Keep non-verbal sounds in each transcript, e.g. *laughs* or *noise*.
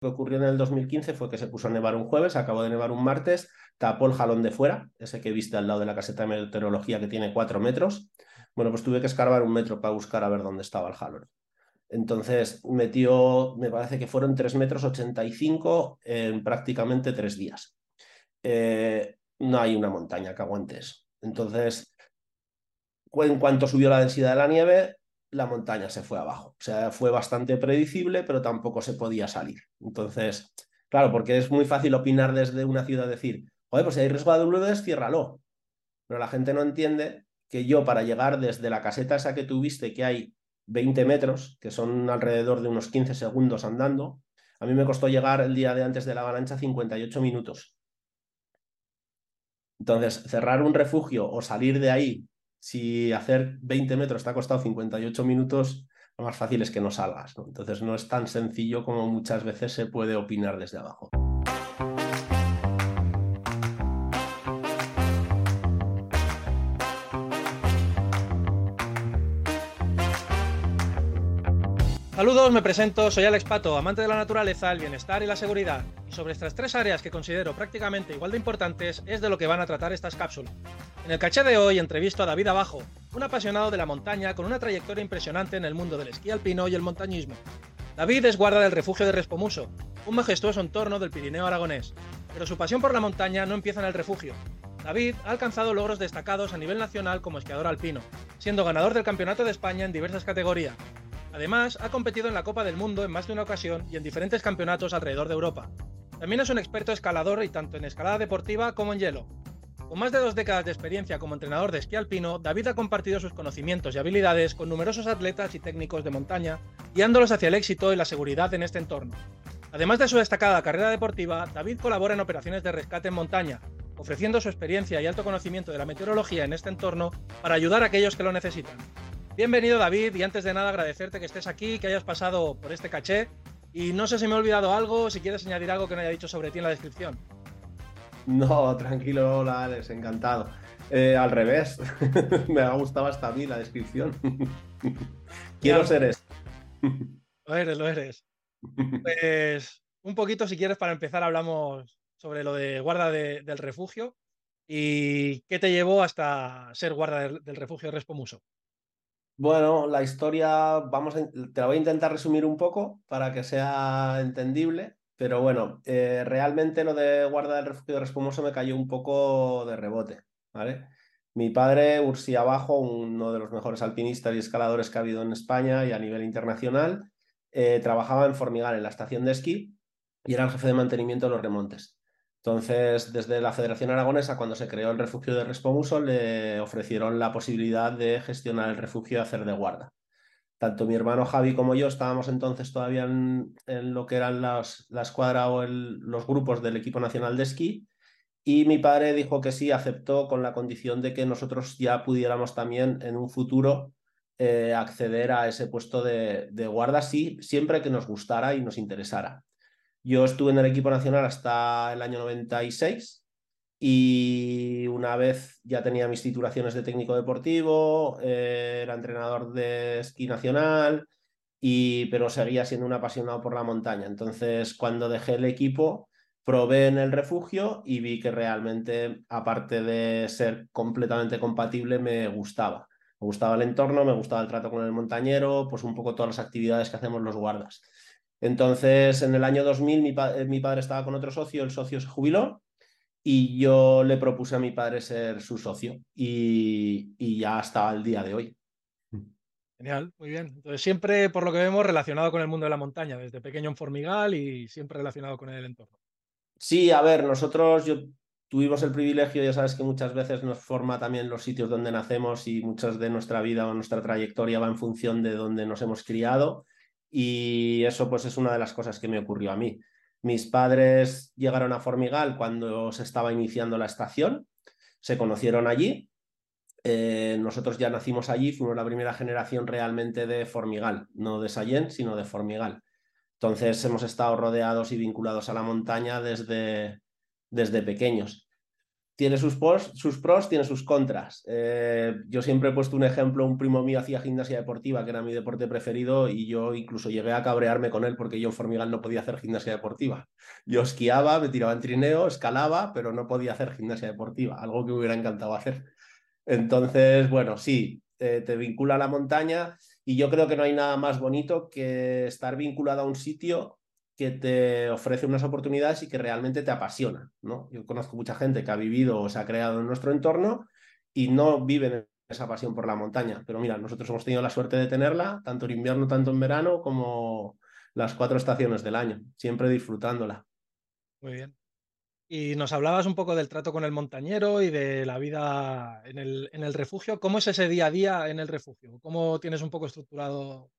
que ocurrió en el 2015 fue que se puso a nevar un jueves, acabó de nevar un martes, tapó el jalón de fuera, ese que viste al lado de la caseta de meteorología que tiene cuatro metros. Bueno, pues tuve que escarbar un metro para buscar a ver dónde estaba el jalón. Entonces metió, me parece que fueron 3 metros 85 en prácticamente tres días. Eh, no hay una montaña que aguante eso. Entonces, en cuanto subió la densidad de la nieve, la montaña se fue abajo. O sea, fue bastante predecible, pero tampoco se podía salir. Entonces, claro, porque es muy fácil opinar desde una ciudad, decir, oye, pues si hay riesgo de WDs, ciérralo. Pero la gente no entiende que yo para llegar desde la caseta esa que tuviste, que hay 20 metros, que son alrededor de unos 15 segundos andando, a mí me costó llegar el día de antes de la avalancha 58 minutos. Entonces, cerrar un refugio o salir de ahí, si hacer 20 metros te ha costado 58 minutos, lo más fácil es que no salgas. Entonces, no es tan sencillo como muchas veces se puede opinar desde abajo. Saludos, me presento, soy Alex Pato, amante de la naturaleza, el bienestar y la seguridad. Y sobre estas tres áreas que considero prácticamente igual de importantes es de lo que van a tratar estas cápsulas. En el caché de hoy entrevisto a David Abajo, un apasionado de la montaña con una trayectoria impresionante en el mundo del esquí alpino y el montañismo. David es guarda del refugio de Respomuso, un majestuoso entorno del Pirineo aragonés, pero su pasión por la montaña no empieza en el refugio. David ha alcanzado logros destacados a nivel nacional como esquiador alpino, siendo ganador del Campeonato de España en diversas categorías, Además, ha competido en la Copa del Mundo en más de una ocasión y en diferentes campeonatos alrededor de Europa. También es un experto escalador y tanto en escalada deportiva como en hielo. Con más de dos décadas de experiencia como entrenador de esquí alpino, David ha compartido sus conocimientos y habilidades con numerosos atletas y técnicos de montaña, guiándolos hacia el éxito y la seguridad en este entorno. Además de su destacada carrera deportiva, David colabora en operaciones de rescate en montaña, ofreciendo su experiencia y alto conocimiento de la meteorología en este entorno para ayudar a aquellos que lo necesitan. Bienvenido David y antes de nada agradecerte que estés aquí, que hayas pasado por este caché y no sé si me he olvidado algo, si quieres añadir algo que no haya dicho sobre ti en la descripción. No, tranquilo, hola Alex, encantado. Eh, al revés, *laughs* me ha gustado hasta a mí la descripción. *laughs* Quiero ser eso. Lo eres, lo eres. *laughs* Pues un poquito, si quieres, para empezar, hablamos sobre lo de guarda del refugio y qué te llevó hasta ser guarda del, del refugio de Respomuso. Bueno, la historia, vamos te la voy a intentar resumir un poco para que sea entendible, pero bueno, eh, realmente lo de guarda del refugio de Respumoso me cayó un poco de rebote, ¿vale? Mi padre, Ursi Abajo, uno de los mejores alpinistas y escaladores que ha habido en España y a nivel internacional, eh, trabajaba en Formigal, en la estación de esquí, y era el jefe de mantenimiento de los remontes. Entonces, desde la Federación Aragonesa, cuando se creó el refugio de Respomuso, le ofrecieron la posibilidad de gestionar el refugio y hacer de guarda. Tanto mi hermano Javi como yo estábamos entonces todavía en, lo que eran las, la escuadra o los grupos del equipo nacional de esquí y mi padre dijo que sí, aceptó con la condición de que nosotros ya pudiéramos también en un futuro eh, acceder a ese puesto de, de guarda, sí, siempre que nos gustara y nos interesara. Yo estuve en el equipo nacional hasta el año 96 y una vez ya tenía mis titulaciones de técnico deportivo, eh, era entrenador de esquí nacional, y, pero seguía siendo un apasionado por la montaña. Entonces, cuando dejé el equipo, probé en el refugio y vi que realmente, aparte de ser completamente compatible, me gustaba. Me gustaba el entorno, me gustaba el trato con el montañero, pues un poco todas las actividades que hacemos los guardas. Entonces, en el año 2000 eh, mi, padre estaba con otro socio, el socio se jubiló y yo le propuse a mi padre ser su socio y, ya hasta el día de hoy. Genial, muy bien. Entonces, siempre, por lo que vemos, relacionado con el mundo de la montaña, desde pequeño en Formigal y siempre relacionado con el entorno. Sí, a ver, nosotros yo, tuvimos el privilegio, ya sabes que muchas veces nos forma también los sitios donde nacemos y muchas de nuestra vida o nuestra trayectoria va en función de donde nos hemos criado. Y eso pues es una de las cosas que me ocurrió a mí. Mis padres llegaron a Formigal cuando se estaba iniciando la estación, se conocieron allí. Eh, nosotros ya nacimos allí, fuimos la primera generación realmente de Formigal, no de Sallent, sino de Formigal. Entonces hemos estado rodeados y vinculados a la montaña desde, desde pequeños. Tiene sus pros, sus pros, tiene sus contras. Eh, yo siempre he puesto un ejemplo, un primo mío hacía gimnasia deportiva, que era mi deporte preferido, y yo incluso llegué a cabrearme con él porque yo en Formigal no podía hacer gimnasia deportiva. Yo esquiaba, me tiraba en trineo, escalaba, pero no podía hacer gimnasia deportiva, algo que me hubiera encantado hacer. Entonces, bueno, sí, eh, te vincula a la montaña y yo creo que no hay nada más bonito que estar vinculado a un sitio que te ofrece unas oportunidades y que realmente te apasiona. ¿no? Yo conozco mucha gente que ha vivido o se ha creado en nuestro entorno y no viven esa pasión por la montaña. Pero mira, nosotros hemos tenido la suerte de tenerla, tanto en invierno, tanto en verano, como las cuatro estaciones del año, siempre disfrutándola. Muy bien. Y nos hablabas un poco del trato con el montañero y de la vida en el, en el refugio. ¿Cómo es ese día a día en el refugio? ¿Cómo tienes un poco estructurado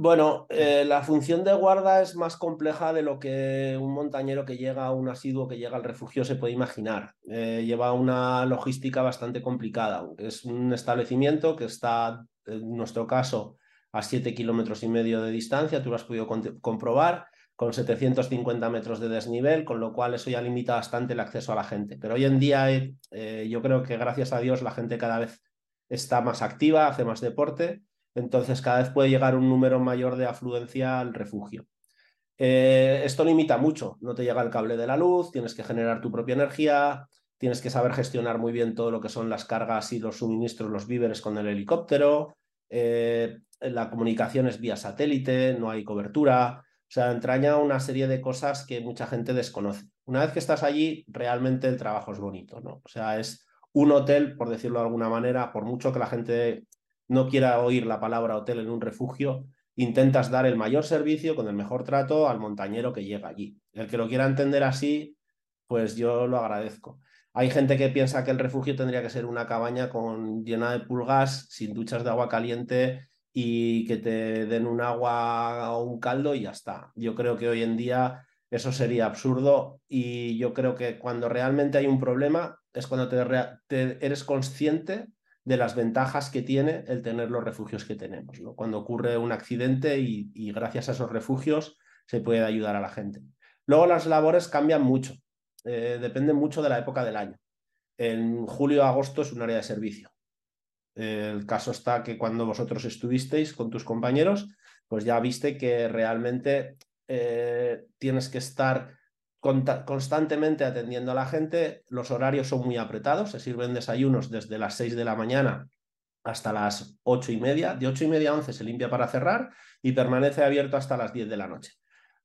bueno, eh, la función de guarda es más compleja de lo que un montañero que llega, un asiduo que llega al refugio se puede imaginar. Eh, lleva una logística bastante complicada. Es un establecimiento que está, en nuestro caso, a siete kilómetros y medio de distancia, tú lo has podido comprobar, con 750 metros de desnivel, con lo cual eso ya limita bastante el acceso a la gente. Pero hoy en día eh, yo creo que gracias a Dios la gente cada vez está más activa, hace más deporte entonces cada vez puede llegar un número mayor de afluencia al refugio. Eh, esto limita mucho, no te llega el cable de la luz, tienes que generar tu propia energía, tienes que saber gestionar muy bien todo lo que son las cargas y los suministros, los víveres con el helicóptero, eh, la comunicación es vía satélite, no hay cobertura, o sea, entraña una serie de cosas que mucha gente desconoce. Una vez que estás allí, realmente el trabajo es bonito, ¿no? O sea, es un hotel, por decirlo de alguna manera, por mucho que la gente no quiera oír la palabra hotel en un refugio, intentas dar el mayor servicio con el mejor trato al montañero que llega allí. El que lo quiera entender así, pues yo lo agradezco. Hay gente que piensa que el refugio tendría que ser una cabaña con, llena de pulgas, sin duchas de agua caliente y que te den un agua o un caldo y ya está. Yo creo que hoy en día eso sería absurdo y yo creo que cuando realmente hay un problema es cuando te eres consciente de las ventajas que tiene el tener los refugios que tenemos. Cuando ocurre un accidente y, gracias a esos refugios se puede ayudar a la gente. Luego las labores cambian mucho, eh, dependen mucho de la época del año. En julio agosto es un área de servicio. el caso está que cuando vosotros estuvisteis con tus compañeros, pues ya viste que realmente eh, tienes que estar constantemente atendiendo a la gente, los horarios son muy apretados, se sirven desayunos desde las 6 de la mañana hasta las ocho y media, de ocho y media a 11 se limpia para cerrar y permanece abierto hasta las 10 de la noche,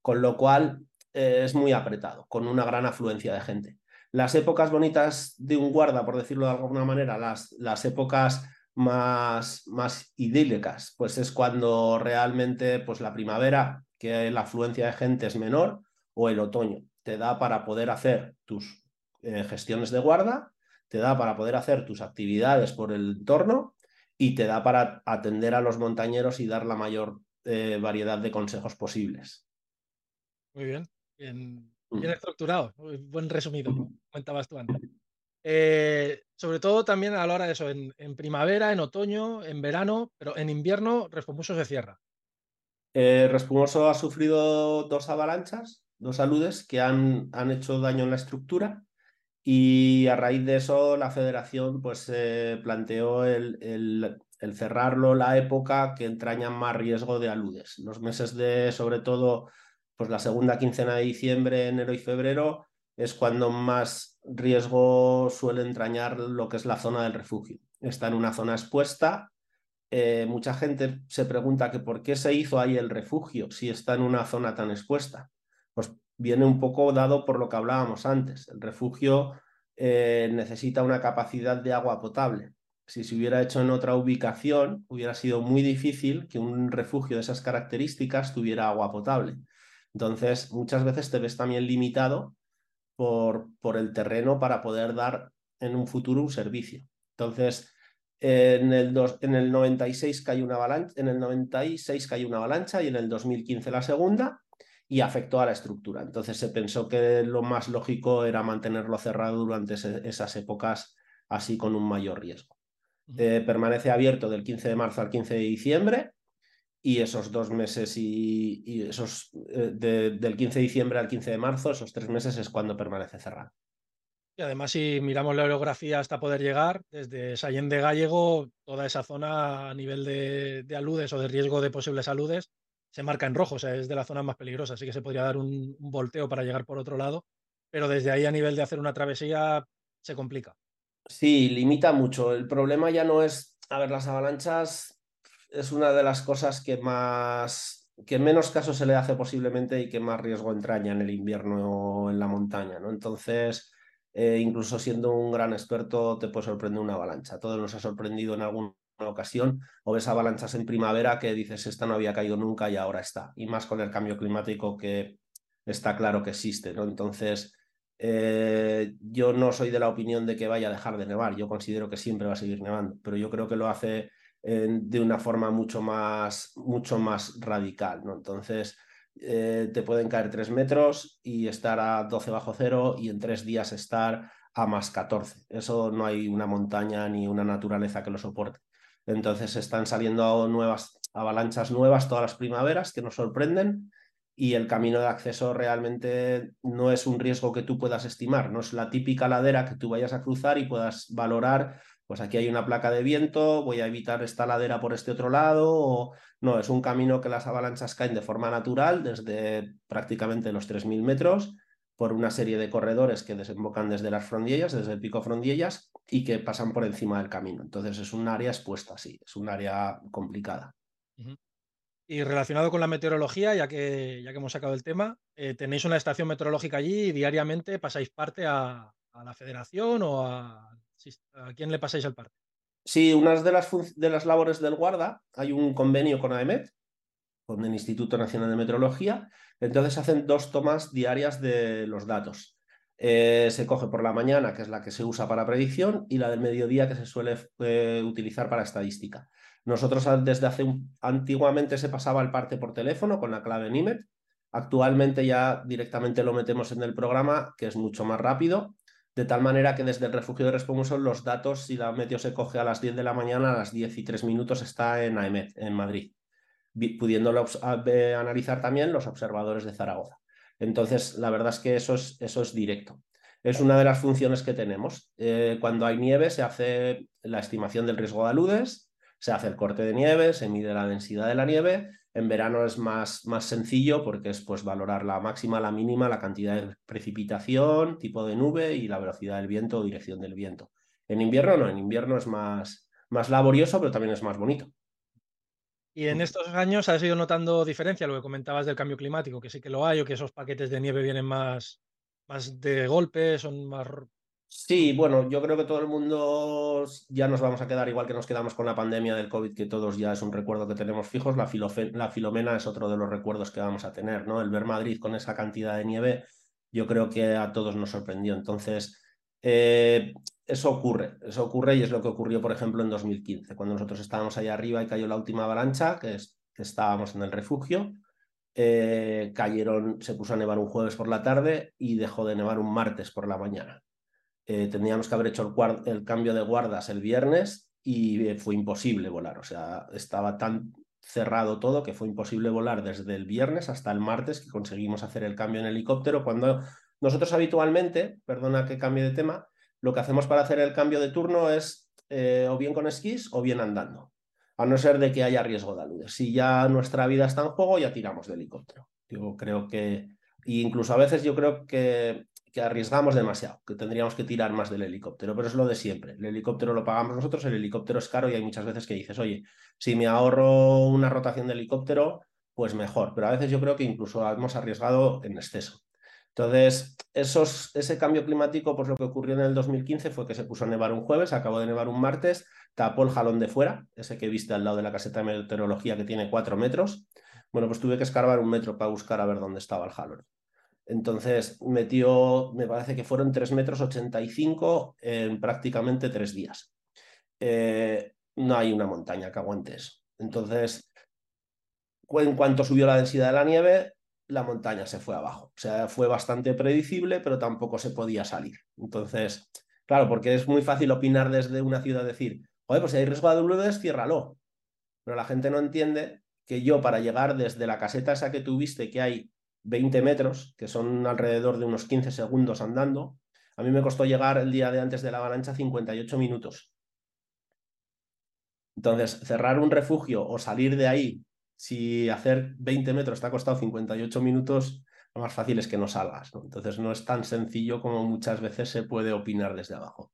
con lo cual eh, es muy apretado, con una gran afluencia de gente. Las épocas bonitas de un guarda, por decirlo de alguna manera, las, las épocas más, más idílicas, pues es cuando realmente pues la primavera, que la afluencia de gente es menor, o el otoño te da para poder hacer tus eh, gestiones de guarda, te da para poder hacer tus actividades por el entorno y te da para atender a los montañeros y dar la mayor eh, variedad de consejos posibles. Muy bien, bien, mm. estructurado, buen resumido, comentabas tú antes. Eh, sobre todo también a la hora de eso, en, primavera, en otoño, en verano, pero en invierno Respumoso se cierra. Respumoso ha sufrido dos avalanchas dos aludes que han, han hecho daño en la estructura y a raíz de eso la federación pues planteó el, el, cerrarlo la época que entraña más riesgo de aludes. Los meses de, sobre todo, pues la segunda quincena de diciembre, enero y febrero es cuando más riesgo suele entrañar lo que es la zona del refugio. Está en una zona expuesta. Eh, mucha gente se pregunta que por qué se hizo ahí el refugio si está en una zona tan expuesta pues viene un poco dado por lo que hablábamos antes. El refugio eh, necesita una capacidad de agua potable. Si se hubiera hecho en otra ubicación, hubiera sido muy difícil que un refugio de esas características tuviera agua potable. Entonces, muchas veces te ves también limitado por, por el terreno para poder dar en un futuro un servicio. Entonces, en el, en el 96 cayó una avalancha, en el 96 cayó una avalancha y en el 2015 la segunda y afectó a la estructura. Entonces se pensó que lo más lógico era mantenerlo cerrado durante esas épocas así con un mayor riesgo. Eh, permanece abierto del 15 de marzo al 15 de diciembre y esos dos meses y, esos eh, del 15 de diciembre al 15 de marzo, esos tres meses es cuando permanece cerrado. Y además, si miramos la orografía hasta poder llegar, desde Sallén de Gallego, toda esa zona a nivel de, aludes o de riesgo de posibles aludes se marca en rojo, o sea, es de la zona más peligrosa, así que se podría dar un, volteo para llegar por otro lado, pero desde ahí a nivel de hacer una travesía se complica. Sí, limita mucho. El problema ya no es, a ver, las avalanchas es una de las cosas que más, que menos caso se le hace posiblemente y que más riesgo entraña en el invierno o en la montaña, ¿no? Entonces, eh, incluso siendo un gran experto, te puede sorprender una avalancha. Todo nos ha sorprendido en alguna ocasión, o ves avalanchas en primavera que dices, esta no había caído nunca y ahora está. Y más con el cambio climático que está claro que existe, ¿no? Entonces, eh, yo no soy de la opinión de que vaya a dejar de nevar. Yo considero que siempre va a seguir nevando, pero yo creo que lo hace eh, de una forma mucho más, mucho más radical, ¿no? Entonces, eh, te pueden caer 3 metros y estar a 12 bajo cero y en tres días estar a más 14. Eso no hay una montaña ni una naturaleza que lo soporte. Entonces están saliendo nuevas avalanchas nuevas todas las primaveras que nos sorprenden y el camino de acceso realmente no es un riesgo que tú puedas estimar, no es la típica ladera que tú vayas a cruzar y puedas valorar pues aquí hay una placa de viento, voy a evitar esta ladera por este otro lado, no, es un camino que las avalanchas caen de forma natural desde prácticamente los 3.000 metros por una serie de corredores que desembocan desde las frondillas, desde el pico frondillas y que pasan por encima del camino. Entonces es un área expuesta, sí, es un área complicada. Y relacionado con la meteorología, ya que, ya que hemos sacado el tema, eh, tenéis una estación meteorológica allí y diariamente pasáis parte a, a la federación o a ¿A quién le pasáis el parte? Sí, una de las, de las labores del guarda, hay un convenio con AEMET, con el Instituto Nacional de Meteorología, entonces hacen dos tomas diarias de los datos. Eh, se coge por la mañana, que es la que se usa para predicción, y la del mediodía, que se suele eh, utilizar para estadística. Nosotros desde hace un, antiguamente se pasaba el parte por teléfono con la clave NIMET. Actualmente ya directamente lo metemos en el programa, que es mucho más rápido de tal manera que desde el refugio de Respomuso los datos, si la meteo se coge a las 10 de la mañana, a las 10 y 3 minutos está en AEMET, en Madrid, pudiéndolo analizar también los observadores de Zaragoza. Entonces, la verdad es que eso es, eso es directo. Es una de las funciones que tenemos. Eh, cuando hay nieve se hace la estimación del riesgo de aludes, se hace el corte de nieve, se mide la densidad de la nieve en verano es más, más sencillo porque es pues, valorar la máxima, la mínima, la cantidad de precipitación, tipo de nube y la velocidad del viento o dirección del viento. En invierno no, en invierno es más, más laborioso, pero también es más bonito. Y en estos años has ido notando diferencia, lo que comentabas del cambio climático, que sí que lo hay, o que esos paquetes de nieve vienen más, más de golpe, son más Sí, bueno, yo creo que todo el mundo ya nos vamos a quedar igual que nos quedamos con la pandemia del COVID, que todos ya es un recuerdo que tenemos fijos. La, la filomena es otro de los recuerdos que vamos a tener, ¿no? El ver Madrid con esa cantidad de nieve, yo creo que a todos nos sorprendió. Entonces, eh, eso ocurre, eso ocurre y es lo que ocurrió, por ejemplo, en 2015, cuando nosotros estábamos allá arriba y cayó la última avalancha, que, es, que estábamos en el refugio. Eh, cayeron, se puso a nevar un jueves por la tarde y dejó de nevar un martes por la mañana. Eh, teníamos que haber hecho el, cambio de guardas el viernes y eh, fue imposible volar. O sea, estaba tan cerrado todo que fue imposible volar desde el viernes hasta el martes que conseguimos hacer el cambio en helicóptero cuando nosotros habitualmente, perdona que cambie de tema, lo que hacemos para hacer el cambio de turno es eh, o bien con esquís o bien andando, a no ser de que haya riesgo de aludes. Si ya nuestra vida está en juego, ya tiramos de helicóptero. Yo creo que, incluso a veces yo creo que arriesgamos demasiado, que tendríamos que tirar más del helicóptero, pero es lo de siempre. El helicóptero lo pagamos nosotros, el helicóptero es caro y hay muchas veces que dices, oye, si me ahorro una rotación de helicóptero, pues mejor, pero a veces yo creo que incluso hemos arriesgado en exceso. Entonces, ese cambio climático, pues lo que ocurrió en el 2015 fue que se puso a nevar un jueves, acabó de nevar un martes, tapó el jalón de fuera, ese que viste al lado de la caseta de meteorología que tiene cuatro metros. Bueno, pues tuve que escarbar un metro para buscar a ver dónde estaba el jalón. Entonces metió, me parece que fueron 3 metros 85 en prácticamente tres días. Eh, no hay una montaña que aguante eso. Entonces, en cuanto subió la densidad de la nieve, la montaña se fue abajo. O sea, fue bastante predecible, pero tampoco se podía salir. Entonces, claro, porque es muy fácil opinar desde una ciudad, decir, oye, pues si hay riesgo de aludes, ciérralo. Pero la gente no entiende que yo para llegar desde la caseta esa que tuviste, que hay 20 metros, que son alrededor de unos 15 segundos andando, A mí me costó llegar el día de antes de la avalancha 58 minutos. Entonces, cerrar un refugio o salir de ahí, si hacer 20 metros te ha costado 58 minutos, lo más fácil es que no salgas. ¿no? Entonces, no es tan sencillo como muchas veces se puede opinar desde abajo.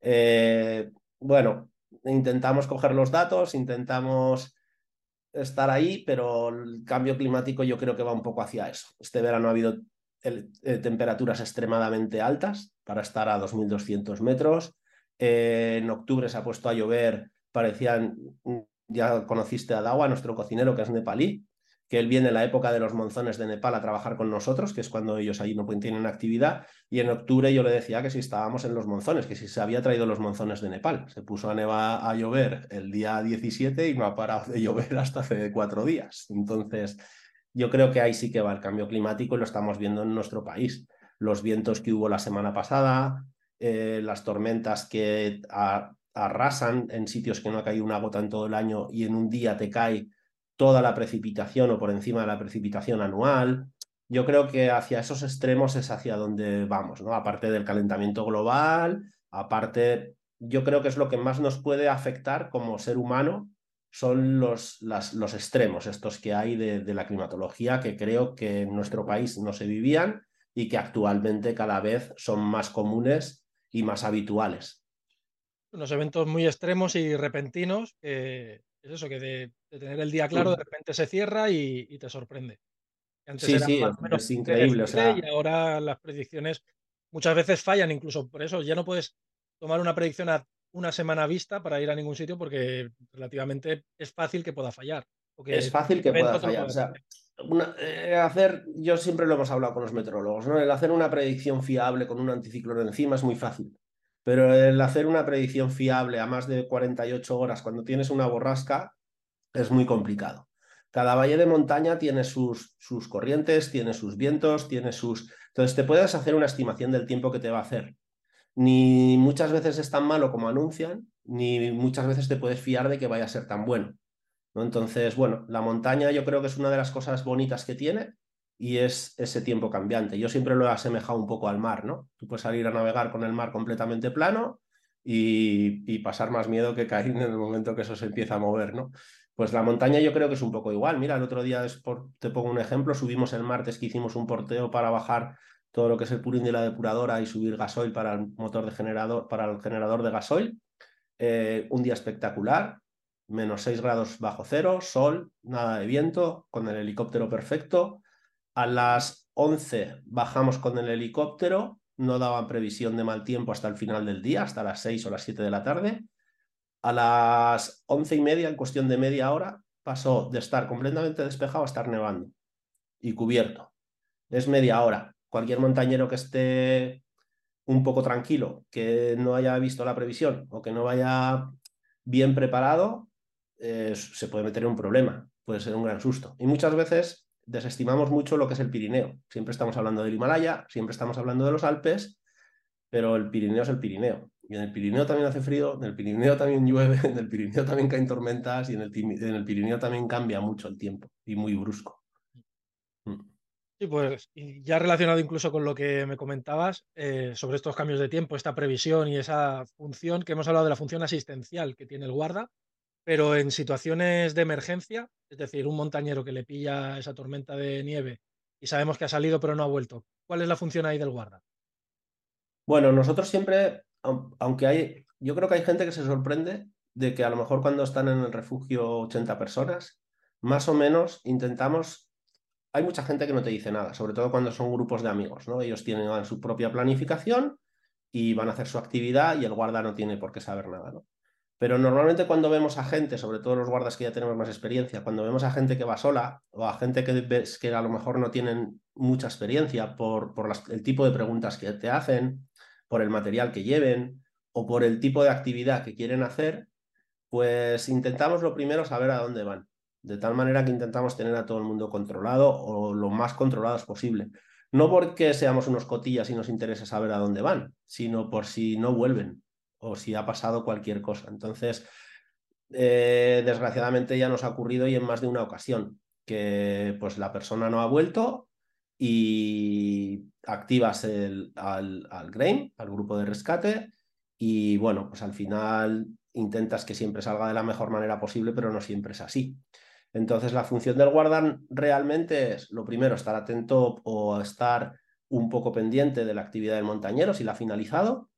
Eh, bueno, intentamos coger los datos, intentamos estar ahí, pero el cambio climático yo creo que va un poco hacia eso. Este verano ha habido eh, temperaturas extremadamente altas para estar a 2.200 metros. Eh, en octubre se ha puesto a llover, parecían, ya conociste a Dawa, nuestro cocinero que es nepalí, que él viene en la época de los monzones de Nepal a trabajar con nosotros, que es cuando ellos allí no tienen actividad, y en octubre yo le decía que si estábamos en los monzones, que si se había traído los monzones de Nepal. Se puso a neva a llover el día 17 y no ha parado de llover *laughs* hasta hace cuatro días. Entonces, yo creo que ahí sí que va el cambio climático y lo estamos viendo en nuestro país. Los vientos que hubo la semana pasada, eh, las tormentas que arrasan en sitios que no ha caído una gota en todo el año y en un día te cae toda la precipitación o por encima de la precipitación anual. Yo creo que hacia esos extremos es hacia donde vamos, ¿no? Aparte del calentamiento global, aparte, yo creo que es lo que más nos puede afectar como ser humano, son los, los extremos, estos que hay de, de la climatología, que creo que en nuestro país no se vivían y que actualmente cada vez son más comunes y más habituales. Unos eventos muy extremos y repentinos que es eso, que de, tener el día claro, de repente se cierra y, te sorprende. sí, sí, es increíble. Y ahora las predicciones muchas veces fallan, incluso por eso ya no puedes tomar una predicción a una semana vista para ir a ningún sitio porque relativamente es fácil que pueda fallar. Es fácil que pueda fallar. O sea, eh, hacer, yo siempre lo hemos hablado con los meteorólogos, ¿no? El hacer una predicción fiable con un anticiclón encima es muy fácil. Pero el hacer una predicción fiable a más de 48 horas cuando tienes una borrasca es muy complicado. Cada valle de montaña tiene sus, sus corrientes, tiene sus vientos, tiene sus... Entonces te puedes hacer una estimación del tiempo que te va a hacer. Ni muchas veces es tan malo como anuncian, ni muchas veces te puedes fiar de que vaya a ser tan bueno. ¿no? Entonces, bueno, la montaña yo creo que es una de las cosas bonitas que tiene, y es ese tiempo cambiante. Yo siempre lo he asemejado un poco al mar, ¿no? Tú puedes salir a navegar con el mar completamente plano y, pasar más miedo que caer *laughs* en el momento que eso se empieza a mover, ¿no? Pues la montaña yo creo que es un poco igual. Mira, el otro día, te pongo un ejemplo, subimos el martes que hicimos un porteo para bajar todo lo que es el purín de la depuradora y subir gasoil para el motor de generador, para el generador de gasoil. Eh, un día espectacular, menos 6 grados bajo cero, sol, nada de viento, con el helicóptero perfecto. A las 11 bajamos con el helicóptero, no daban previsión de mal tiempo hasta el final del día, hasta las 6 o las 7 de la tarde. A las once y media, en cuestión de media hora, pasó de estar completamente despejado a estar nevando y cubierto. Es media hora. Cualquier montañero que esté un poco tranquilo, que no haya visto la previsión o que no vaya bien preparado, eh, se puede meter en un problema, puede ser un gran susto. Y muchas veces desestimamos mucho lo que es el Pirineo. Siempre estamos hablando del Himalaya, siempre estamos hablando de los Alpes, pero el Pirineo es el Pirineo. Y en el Pirineo también hace frío, en el Pirineo también llueve, *laughs* en el Pirineo también caen tormentas y en el, Pirineo también cambia mucho el tiempo y muy brusco. Mm. Pues y ya relacionado incluso con lo que me comentabas eh, sobre estos cambios de tiempo, esta previsión y esa función que hemos hablado de la función asistencial que tiene el guarda, pero en situaciones de emergencia, es decir, un montañero que le pilla esa tormenta de nieve y sabemos que ha salido pero no ha vuelto, ¿cuál es la función ahí del guarda? Bueno, nosotros siempre, aunque hay, yo creo que hay gente que se sorprende de que a lo mejor cuando están en el refugio 80 personas, más o menos intentamos, hay mucha gente que no te dice nada, sobre todo cuando son grupos de amigos, ¿no? Ellos tienen su propia planificación y van a hacer su actividad y el guarda no tiene por qué saber nada, ¿no? Pero normalmente cuando vemos a gente, sobre todo los guardas que ya tenemos más experiencia, cuando vemos a gente que va sola o a gente que a lo mejor no tienen mucha experiencia por, por el tipo de preguntas que te hacen, por el material que lleven o por el tipo de actividad que quieren hacer, pues intentamos lo primero saber a dónde van. De tal manera que intentamos tener a todo el mundo controlado o lo más controlados posible. No porque seamos unos cotillas y nos interese saber a dónde van, sino por si no vuelven o si ha pasado cualquier cosa. Entonces, eh, desgraciadamente ya nos ha ocurrido y en más de una ocasión que pues la persona no ha vuelto y activas el, al, al GRAIN, al grupo de rescate, y bueno, pues al final intentas que siempre salga de la mejor manera posible, pero no siempre es así. Entonces, la función del guardan realmente es, lo primero, estar atento o estar un poco pendiente de la actividad del montañero si la ha finalizado.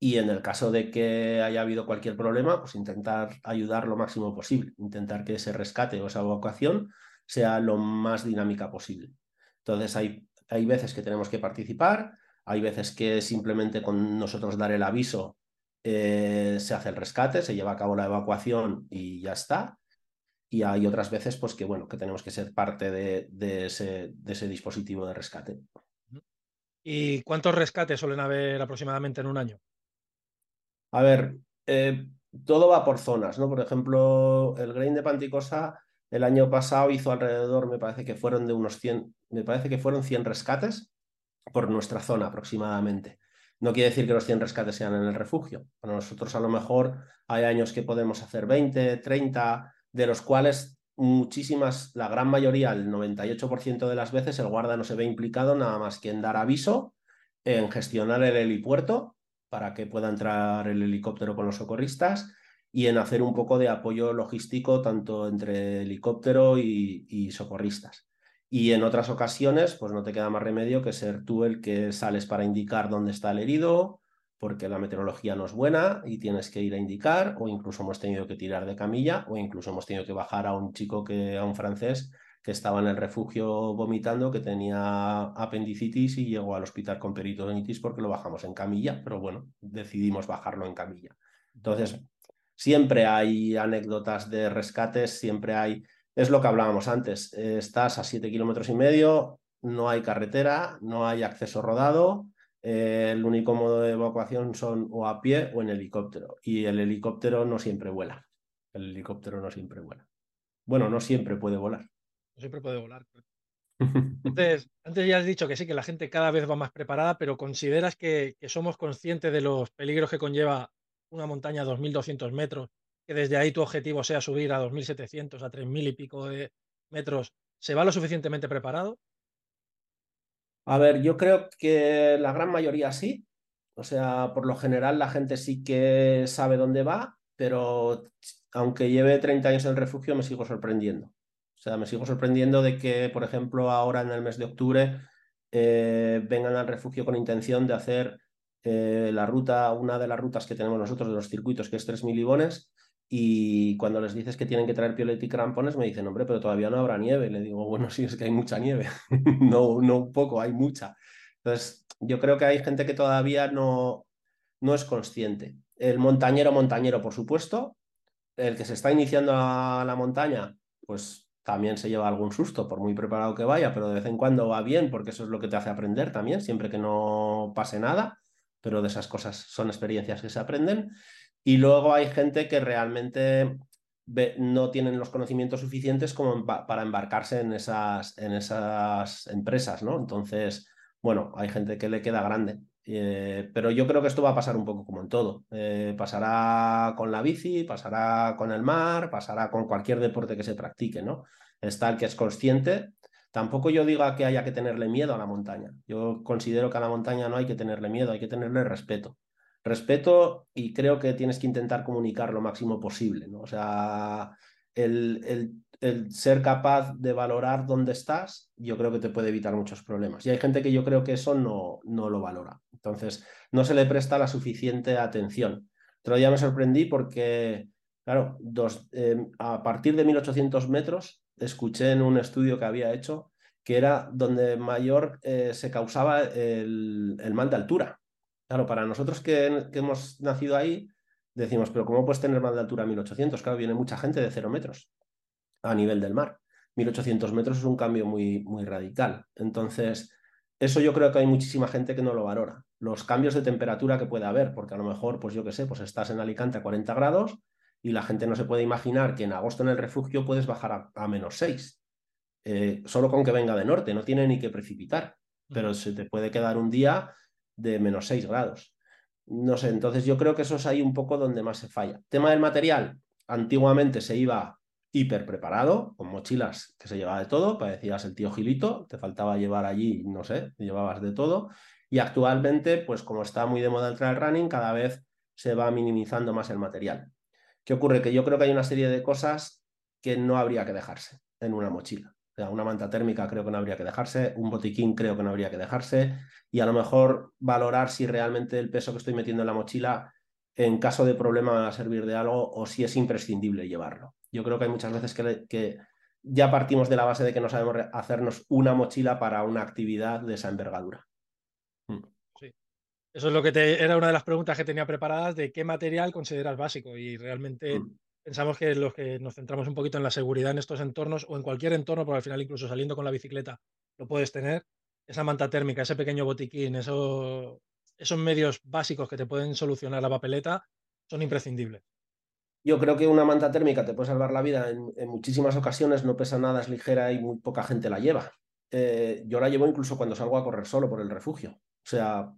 Y en el caso de que haya habido cualquier problema, pues intentar ayudar lo máximo posible, intentar que ese rescate o esa evacuación sea lo más dinámica posible. Entonces, hay, hay veces que tenemos que participar, hay veces que simplemente con nosotros dar el aviso eh, se hace el rescate, se lleva a cabo la evacuación y ya está. Y hay otras veces pues, que, bueno, que tenemos que ser parte de, ese dispositivo de rescate. ¿Y cuántos rescates suelen haber aproximadamente en un año? A ver, eh, todo va por zonas, ¿no? Por ejemplo, el Grain de Panticosa el año pasado hizo alrededor, me parece que fueron de unos 100, me parece que fueron 100 rescates por nuestra zona aproximadamente. No quiere decir que los 100 rescates sean en el refugio. Para nosotros a lo mejor hay años que podemos hacer 20, 30, de los cuales muchísimas, la gran mayoría, el 98% de las veces, el guarda no se ve implicado nada más que en dar aviso, en gestionar el helipuerto para que pueda entrar el helicóptero con los socorristas y en hacer un poco de apoyo logístico tanto entre helicóptero y, y socorristas. Y en otras ocasiones, pues no te queda más remedio que ser tú el que sales para indicar dónde está el herido, porque la meteorología no es buena y tienes que ir a indicar, o incluso hemos tenido que tirar de camilla, o incluso hemos tenido que bajar a un chico que, a un francés que estaba en el refugio vomitando, que tenía apendicitis y llegó al hospital con peritonitis porque lo bajamos en camilla, pero bueno, decidimos bajarlo en camilla. Entonces, siempre hay anécdotas de rescates, siempre hay es lo que hablábamos antes. Estás a siete kilómetros y medio, no hay carretera, no hay acceso rodado. Eh, el único modo de evacuación son o a pie o en helicóptero. Y el helicóptero no siempre vuela. El helicóptero no siempre vuela. Bueno, no siempre puede volar. Siempre puede volar. Entonces, *laughs* antes ya has dicho que sí, que la gente cada vez va más preparada, pero ¿consideras que, que somos conscientes de los peligros que conlleva una montaña a 2.200 metros que desde ahí tu objetivo sea subir a 2.700, a 3.000 y pico de metros, ¿se va lo suficientemente preparado? A ver, yo creo que la gran mayoría sí. O sea, por lo general la gente sí que sabe dónde va, pero aunque lleve 30 años en el refugio, me sigo sorprendiendo. O sea, me sigo sorprendiendo de que, por ejemplo, ahora en el mes de octubre eh, vengan al refugio con intención de hacer eh, la ruta, una de las rutas que tenemos nosotros de los circuitos, que es 3.000 libones, y cuando les dices que tienen que traer piolet y crampones, me dicen, hombre, pero todavía no habrá nieve. le digo, bueno, *laughs* sí, es que hay mucha nieve. *laughs* no, no poco, hay mucha. Entonces, yo creo que hay gente que todavía no, no es consciente. El montañero, montañero, por supuesto. El que se está iniciando a la montaña, pues también se lleva algún susto, por muy preparado que vaya, pero de vez en cuando va bien, porque eso es lo que te hace aprender también, siempre que no pase nada. Pero de esas cosas son experiencias que se aprenden. Y luego hay gente que realmente no tienen los conocimientos suficientes como para embarcarse en esas, en esas empresas, ¿no? Entonces, bueno, hay gente que le queda grande. Eh, pero yo creo que esto va a pasar un poco como en todo. Eh, pasará con la bici, pasará con el mar, pasará con cualquier deporte que se practique, ¿no? Está el que es consciente. Tampoco yo diga que haya que tenerle miedo a la montaña. Yo considero que a la montaña no hay que tenerle miedo, hay que tenerle respeto respeto y creo que tienes que intentar comunicar lo máximo posible, ¿no? O sea, el, el, ser capaz de valorar dónde estás, yo creo que te puede evitar muchos problemas. Y hay gente que yo creo que eso no, no lo valora. Entonces, no se le presta la suficiente atención. Otro día me sorprendí porque, claro, dos, em, a partir de 1800 metros, escuché en un estudio que había hecho que era donde mayor eh, se causaba el, el mal de altura. Claro, para nosotros que, hemos nacido ahí, decimos, pero ¿cómo puedes tener más de altura 1800? Claro, viene mucha gente de cero metros a nivel del mar. 1800 metros es un cambio muy, muy radical. Entonces, eso yo creo que hay muchísima gente que no lo valora. Los cambios de temperatura que puede haber, porque a lo mejor, pues yo qué sé, pues estás en Alicante a 40 grados y la gente no se puede imaginar que en agosto en el refugio puedes bajar a, menos 6. Eh, solo con que venga de norte, no tiene ni que precipitar, pero se te puede quedar un día de menos 6 grados. No sé, entonces yo creo que eso es ahí un poco donde más se falla. Tema del material, antiguamente se iba hiper preparado, con mochilas que se llevaba de todo, parecías el tío Gilito, te faltaba llevar allí, no sé, llevabas de todo. Y actualmente, pues como está muy de moda el trail running, cada vez se va minimizando más el material. ¿Qué ocurre? Que yo creo que hay una serie de cosas que no habría que dejarse en una mochila. Una manta térmica creo que no habría que dejarse, un botiquín creo que no habría que dejarse y a lo mejor valorar si realmente el peso que estoy metiendo en la mochila en caso de problema va a servir de algo o si es imprescindible llevarlo. Yo creo que hay muchas veces que, que ya partimos de la base de que no sabemos hacernos una mochila para una actividad de esa envergadura. Mm. Sí. Eso es lo que te, era una de las preguntas que tenía preparadas de qué material consideras básico y realmente mm. pensamos que los que nos centramos un poquito en la seguridad en estos entornos o en cualquier entorno, porque al final incluso saliendo con la bicicleta lo puedes tener, esa manta térmica, ese pequeño botiquín, eso esos medios básicos que te pueden solucionar la papeleta son imprescindibles. Yo creo que una manta térmica te puede salvar la vida en, muchísimas ocasiones, no pesa nada, es ligera y muy poca gente la lleva. Eh, yo la llevo incluso cuando salgo a correr solo por el refugio. O sea,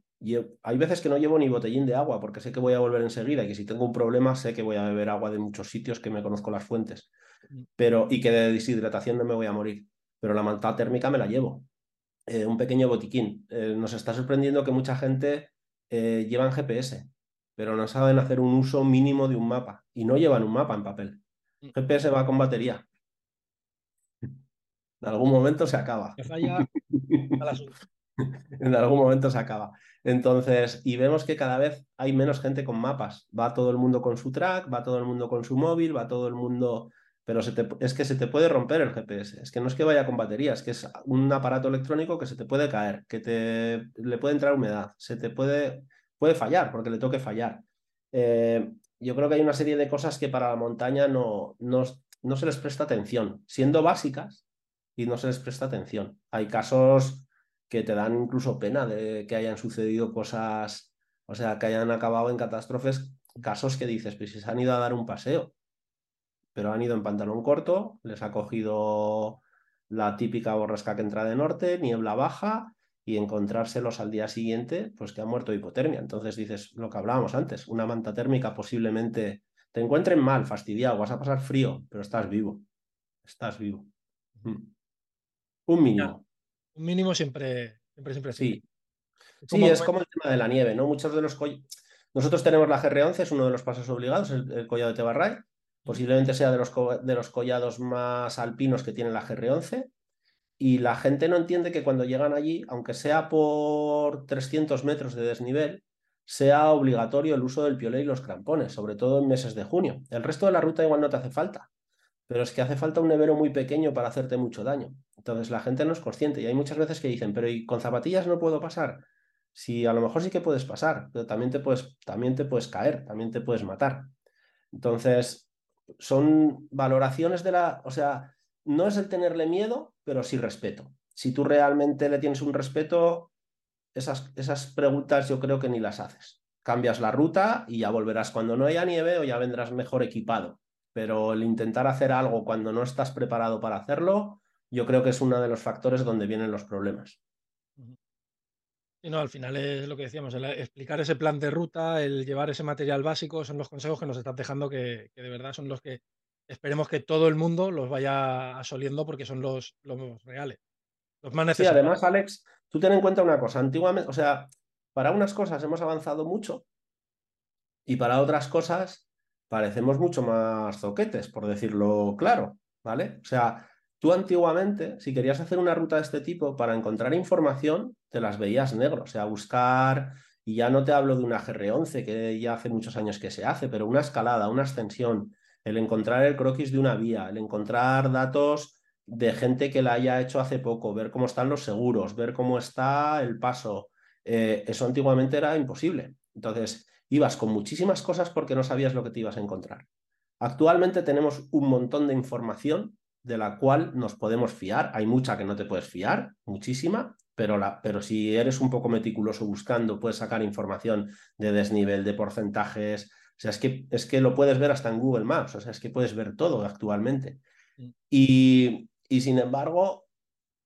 hay veces que no llevo ni botellín de agua porque sé que voy a volver enseguida y que si tengo un problema sé que voy a beber agua de muchos sitios que me conozco las fuentes. Mm. Pero, y que de deshidratación no me voy a morir. Pero la manta térmica me la llevo. Eh, un pequeño botiquín. Eh, nos está sorprendiendo que mucha gente eh, llevan GPS, pero no saben hacer un uso mínimo de un mapa y no llevan un mapa en papel. Mm. GPS va con batería. En algún momento se acaba. *laughs* en algún momento se acaba. Entonces, y vemos que cada vez hay menos gente con mapas. Va todo el mundo con su track, va todo el mundo con su móvil, va todo el mundo pero es que se te puede romper el GPS, es que no es que vaya con batería, es que es un aparato electrónico que se te puede caer, que te, le puede entrar humedad, se te puede, puede fallar porque le toque fallar. Eh, yo creo que hay una serie de cosas que para la montaña no, no, no se les presta atención, siendo básicas y no se les presta atención. Hay casos que te dan incluso pena de que hayan sucedido cosas, o sea, que hayan acabado en catástrofes, casos que dices, pues si se han ido a dar un paseo pero han ido en pantalón corto, les ha cogido la típica borrasca que entra de norte, niebla baja, y encontrárselos al día siguiente, pues que han muerto de hipotermia. Entonces dices lo que hablábamos antes, una manta térmica posiblemente te encuentren mal, fastidiado, vas a pasar frío, pero estás vivo. Estás vivo. Mm. Un mínimo. un mínimo siempre, siempre, siempre. Sí. Sí, es como el tema de la nieve, ¿no? Muchos de los nosotros tenemos la GR11, es uno de los pasos obligados, el, el collado de Tebarray, Posiblemente sea de los, de los collados más alpinos que tiene la GR11. Y la gente no entiende que cuando llegan allí, aunque sea por 300 metros de desnivel, sea obligatorio el uso del piolé y los crampones, sobre todo en meses de junio. El resto de la ruta igual no te hace falta, pero es que hace falta un nevero muy pequeño para hacerte mucho daño. Entonces la gente no es consciente y hay muchas veces que dicen, pero ¿y con zapatillas no puedo pasar? Si a lo mejor sí que puedes pasar, pero también te puedes, también te puedes caer, también te puedes matar. Entonces, son valoraciones de la, o sea, no es el tenerle miedo, pero sí respeto. Si tú realmente le tienes un respeto, esas, esas preguntas yo creo que ni las haces. Cambias la ruta y ya volverás cuando no haya nieve o ya vendrás mejor equipado. Pero el intentar hacer algo cuando no estás preparado para hacerlo, yo creo que es uno de los factores donde vienen los problemas. Y no, al final es lo que decíamos, explicar ese plan de ruta, el llevar ese material básico, son los consejos que nos estás dejando que, de verdad son los que esperemos que todo el mundo los vaya asoliendo porque son los, los reales, los más necesarios. Sí, además, Alex, tú ten en cuenta una cosa, antiguamente, o sea, para unas cosas hemos avanzado mucho y para otras cosas parecemos mucho más zoquetes, por decirlo claro, ¿vale? O sea, Tú antiguamente, si querías hacer una ruta de este tipo, para encontrar información, te las veías negro, o sea, buscar, y ya no te hablo de una GR11, que ya hace muchos años que se hace, pero una escalada, una ascensión, el encontrar el croquis de una vía, el encontrar datos de gente que la haya hecho hace poco, ver cómo están los seguros, ver cómo está el paso. Eh, eso antiguamente era imposible. Entonces, ibas con muchísimas cosas porque no sabías lo que te ibas a encontrar. Actualmente tenemos un montón de información de la cual nos podemos fiar. Hay mucha que no te puedes fiar, muchísima, pero, la, pero si eres un poco meticuloso buscando, puedes sacar información de desnivel, de porcentajes. O sea, es que, es que lo puedes ver hasta en Google Maps, o sea, es que puedes ver todo actualmente. Mm. Y, y sin embargo,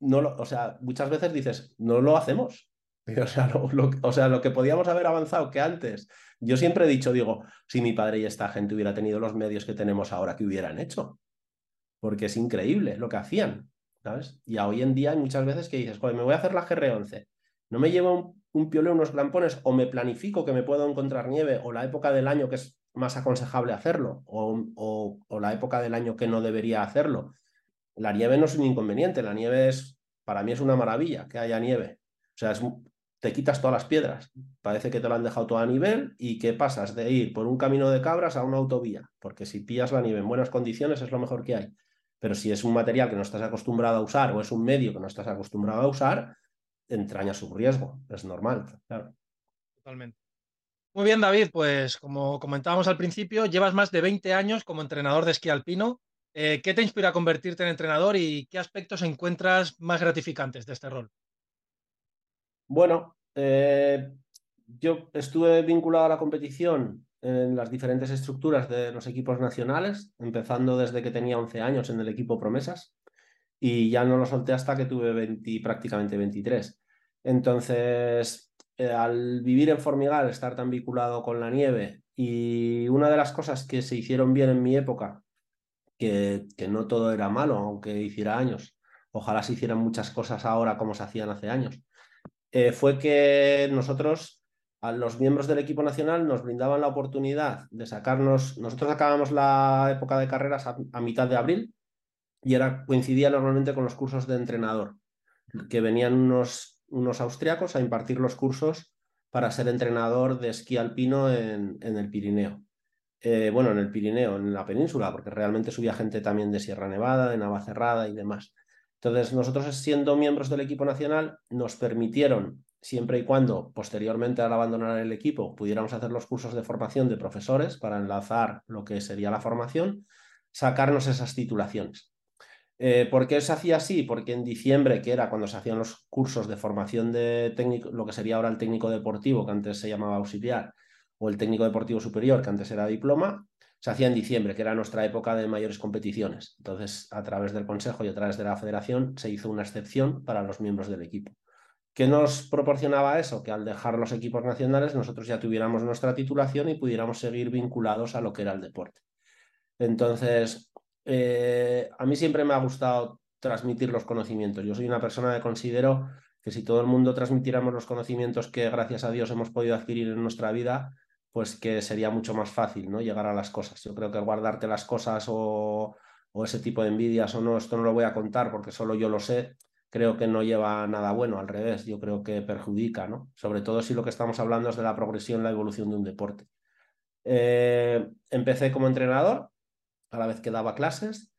no lo, o sea, muchas veces dices, no lo hacemos. *laughs* O sea, lo, o sea, lo que podíamos haber avanzado que antes. Yo siempre he dicho, digo, si mi padre y esta gente hubiera tenido los medios que tenemos ahora, ¿qué hubieran hecho? porque es increíble lo que hacían, ¿sabes? Y hoy en día hay muchas veces que dices, joder, me voy a hacer la GR11, no me llevo un, un pioleo, unos crampones, o me planifico que me puedo encontrar nieve, o la época del año que es más aconsejable hacerlo, o, o la época del año que no debería hacerlo. La nieve no es un inconveniente, la nieve es, para mí es una maravilla que haya nieve. O sea, te quitas todas las piedras. Parece que te lo han dejado todo a nivel y que pasas de ir por un camino de cabras a una autovía, porque si pillas la nieve en buenas condiciones es lo mejor que hay. Pero si es un material que no estás acostumbrado a usar o es un medio que no estás acostumbrado a usar, entraña su riesgo. Es normal, claro. Totalmente. Muy bien, David, pues como comentábamos al principio, llevas más de 20 años como entrenador de esquí alpino. Eh, ¿Qué te inspira a convertirte en entrenador y qué aspectos encuentras más gratificantes de este rol? Bueno, eh, yo estuve vinculado a la competición en las diferentes estructuras de los equipos nacionales, empezando desde que tenía 11 años en el equipo Promesas y ya no lo solté hasta que tuve 20, prácticamente 23. Entonces, eh, al vivir en Formigal, estar tan vinculado con la nieve y una de las cosas que se hicieron bien en mi época, que, que no todo era malo, aunque hiciera años, ojalá se hicieran muchas cosas ahora como se hacían hace años, eh, fue que nosotros, a los miembros del equipo nacional, nos brindaban la oportunidad de sacarnos, nosotros acabamos la época de carreras a, mitad de abril y era, coincidía normalmente con los cursos de entrenador, que venían unos, unos austriacos a impartir los cursos para ser entrenador de esquí alpino en, en el Pirineo. Eh, bueno, en el Pirineo, en la península, porque realmente subía gente también de Sierra Nevada, de Navacerrada y demás. Entonces, nosotros siendo miembros del equipo nacional, nos permitieron, siempre y cuando posteriormente al abandonar el equipo pudiéramos hacer los cursos de formación de profesores para enlazar lo que sería la formación, sacarnos esas titulaciones. Eh, ¿Por qué se hacía así? Porque en diciembre, que era cuando se hacían los cursos de formación de técnico, lo que sería ahora el técnico deportivo, que antes se llamaba auxiliar, o el técnico deportivo superior, que antes era diploma, se hacía en diciembre, que era nuestra época de mayores competiciones. Entonces, a través del Consejo y a través de la Federación se hizo una excepción para los miembros del equipo. ¿Qué nos proporcionaba eso? Que al dejar los equipos nacionales nosotros ya tuviéramos nuestra titulación y pudiéramos seguir vinculados a lo que era el deporte. Entonces, eh, a mí siempre me ha gustado transmitir los conocimientos. Yo soy una persona que considero que si todo el mundo transmitiéramos los conocimientos que gracias a Dios hemos podido adquirir en nuestra vida, pues que sería mucho más fácil ¿no? llegar a las cosas. Yo creo que guardarte las cosas o, ese tipo de envidias o no, esto no lo voy a contar porque solo yo lo sé, creo que no lleva nada bueno, al revés, yo creo que perjudica, ¿no? Sobre todo si lo que estamos hablando es de la progresión, la evolución de un deporte. Eh, empecé como entrenador, a la vez que daba clases,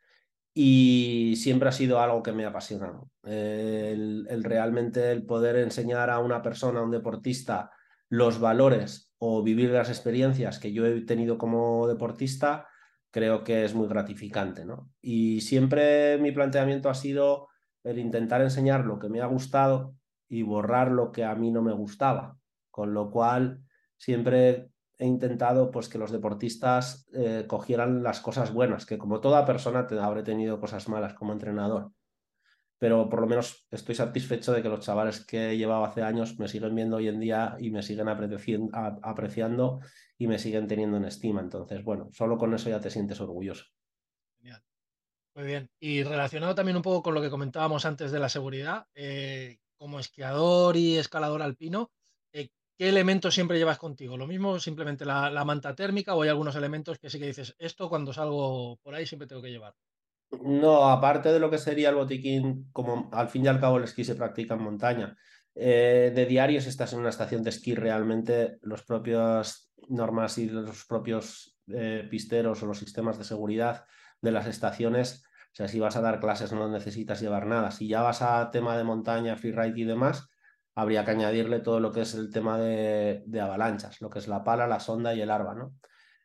y siempre ha sido algo que me ha apasionado. el, realmente el poder enseñar a una persona, a un deportista, los valores o vivir las experiencias que yo he tenido como deportista, creo que es muy gratificante. ¿no? Y siempre mi planteamiento ha sido el intentar enseñar lo que me ha gustado y borrar lo que a mí no me gustaba, con lo cual siempre he intentado pues, que los deportistas eh, cogieran las cosas buenas, que como toda persona te, habré tenido cosas malas como entrenador, pero por lo menos estoy satisfecho de que los chavales que he llevado hace años me siguen viendo hoy en día y me siguen apreciando y me siguen teniendo en estima. Entonces, bueno, solo con eso ya te sientes orgulloso. Muy bien. Y relacionado también un poco con lo que comentábamos antes de la seguridad, eh, como esquiador y escalador alpino, ¿qué elementos siempre llevas contigo? ¿Lo mismo simplemente la, manta térmica o hay algunos elementos que sí que dices, esto cuando salgo por ahí siempre tengo que llevar? No, aparte de lo que sería el botiquín, como al fin y al cabo el esquí se practica en montaña, eh, de diario si estás en una estación de esquí realmente los propios normas y los propios eh, pisteros o los sistemas de seguridad de las estaciones, o sea, si vas a dar clases no necesitas llevar nada. Si ya vas a tema de montaña, freeride y demás, habría que añadirle todo lo que es el tema de, avalanchas, lo que es la pala, la sonda y el arba, ¿no?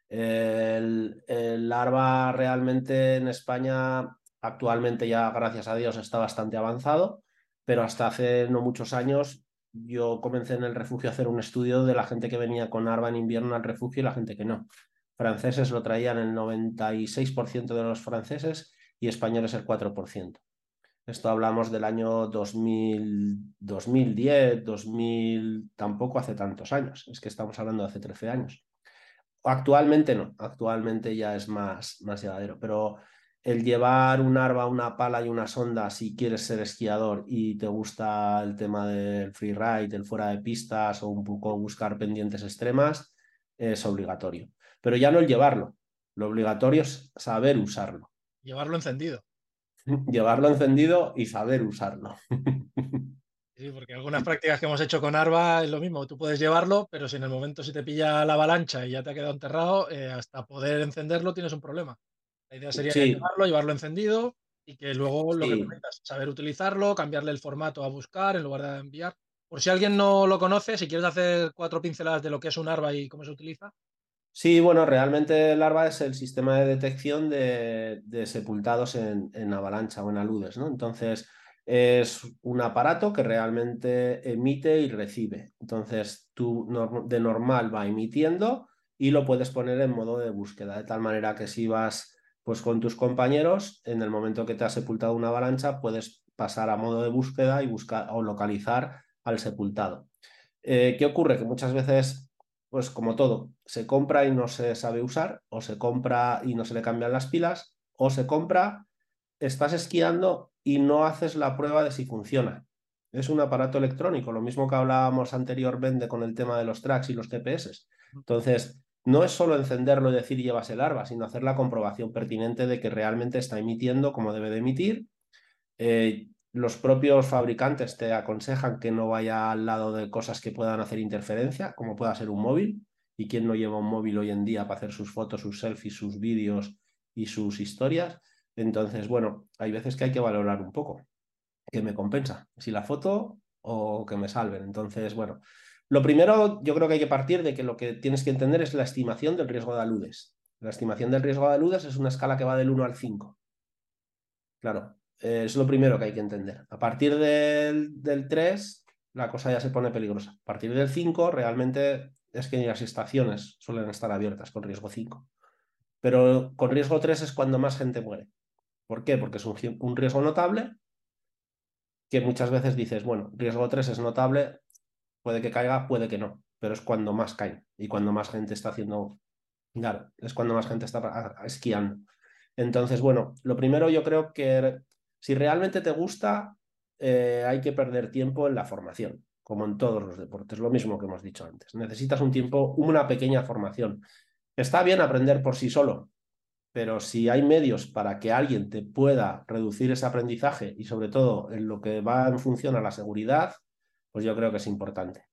El, el ARBA realmente en España actualmente ya, gracias a Dios, está bastante avanzado, pero hasta hace no muchos años yo comencé en el refugio a hacer un estudio de la gente que venía con ARBA en invierno al refugio y la gente que no. Franceses lo traían el 96% de los franceses y españoles el 4%. Esto hablamos del año 2000, 2010, 2000, tampoco hace tantos años, es que estamos hablando de hace 13 años. Actualmente no, actualmente ya es más, más llevadero, pero el llevar un arma, una pala y una sonda si quieres ser esquiador y te gusta el tema del freeride, el fuera de pistas o un poco buscar pendientes extremas, es obligatorio. Pero ya no el llevarlo, lo obligatorio es saber usarlo. Llevarlo encendido. *laughs* Llevarlo encendido y saber usarlo. *laughs* Sí, porque algunas prácticas que hemos hecho con Arba es lo mismo, tú puedes llevarlo, pero si en el momento si te pilla la avalancha y ya te ha quedado enterrado, eh, hasta poder encenderlo tienes un problema. La idea sería llevarlo, llevarlo encendido y que luego lo que comentas, saber utilizarlo, cambiarle el formato a buscar en lugar de enviar. Por si alguien no lo conoce, si quieres hacer cuatro pinceladas de lo que es un ARBA y cómo se utiliza. Sí, bueno, realmente el ARBA es el sistema de detección de, sepultados en, avalancha o en aludes, ¿no? Entonces, es un aparato que realmente emite y recibe. Entonces, tú de normal va emitiendo y lo puedes poner en modo de búsqueda, de tal manera que si vas pues con tus compañeros, en el momento que te ha sepultado una avalancha, puedes pasar a modo de búsqueda y buscar o localizar al sepultado. Eh, ¿Qué ocurre? Que muchas veces, pues como todo, se compra y no se sabe usar, o se compra y no se le cambian las pilas, o se compra, estás esquiando y no haces la prueba de si funciona. Es un aparato electrónico, lo mismo que hablábamos anteriormente con el tema de los tracks y los TPS. Entonces, no es solo encenderlo y decir llevas el arma, sino hacer la comprobación pertinente de que realmente está emitiendo como debe de emitir. Eh, los propios fabricantes te aconsejan que no vaya al lado de cosas que puedan hacer interferencia, como pueda ser un móvil. ¿Y quién no lleva un móvil hoy en día para hacer sus fotos, sus selfies, sus vídeos y sus historias? Entonces, bueno, hay veces que hay que valorar un poco, que me compensa, si la foto o que me salven. Entonces, bueno, lo primero yo creo que hay que partir de que lo que tienes que entender es la estimación del riesgo de aludes. La estimación del riesgo de aludes es una escala que va del 1 al 5. Claro, es lo primero que hay que entender. A partir del, del 3, la cosa ya se pone peligrosa. A partir del 5, realmente es que las estaciones suelen estar abiertas con riesgo 5. Pero con riesgo 3 es cuando más gente muere. ¿Por qué? Porque es un, riesgo notable que muchas veces dices, bueno, riesgo 3 es notable, puede que caiga, puede que no, pero es cuando más cae y cuando más gente está haciendo, claro, es cuando más gente está esquiando. Entonces, bueno, lo primero yo creo que si realmente te gusta, eh, hay que perder tiempo en la formación, como en todos los deportes, lo mismo que hemos dicho antes. Necesitas un tiempo, una pequeña formación. Está bien aprender por sí solo, pero si hay medios para que alguien te pueda reducir ese aprendizaje y sobre todo en lo que va en función a la seguridad, pues yo creo que es importante.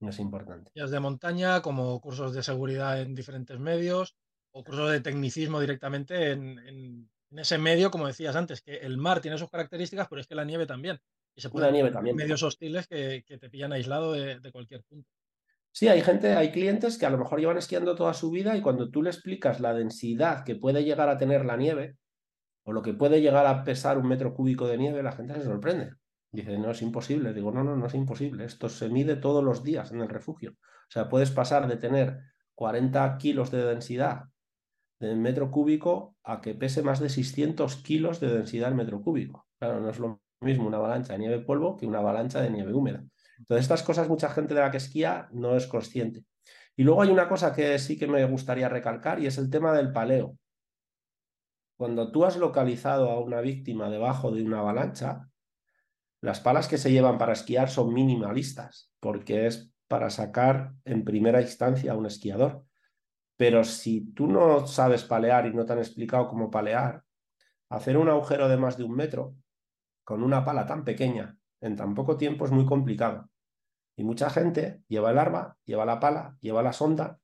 Es importante. Ya de montaña, como cursos de seguridad en diferentes medios o cursos de tecnicismo directamente en, ese medio, como decías antes, que el mar tiene sus características, pero es que la nieve también. Y se puede nieve también. medios hostiles que, te pillan aislado de cualquier punto. Sí, hay gente, hay clientes que a lo mejor llevan esquiando toda su vida y cuando tú le explicas la densidad que puede llegar a tener la nieve o lo que puede llegar a pesar un metro cúbico de nieve, la gente se sorprende. Dice, no, es imposible. Digo, no, no, no es imposible. Esto se mide todos los días en el refugio. O sea, puedes pasar de tener 40 kilos de densidad del metro cúbico a que pese más de 600 kilos de densidad el metro cúbico. Claro, no es lo mismo una avalancha de nieve polvo que una avalancha de nieve húmeda. Entonces, estas cosas mucha gente de la que esquía no es consciente. Y luego hay una cosa que sí que me gustaría recalcar y es el tema del paleo. Cuando tú has localizado a una víctima debajo de una avalancha, las palas que se llevan para esquiar son minimalistas, porque es para sacar en primera instancia a un esquiador. Pero si tú no sabes palear y no te han explicado cómo palear, hacer un agujero de más de un metro con una pala tan pequeña en tan poco tiempo es muy complicado. Y mucha gente lleva el arma, lleva la pala, lleva la sonda,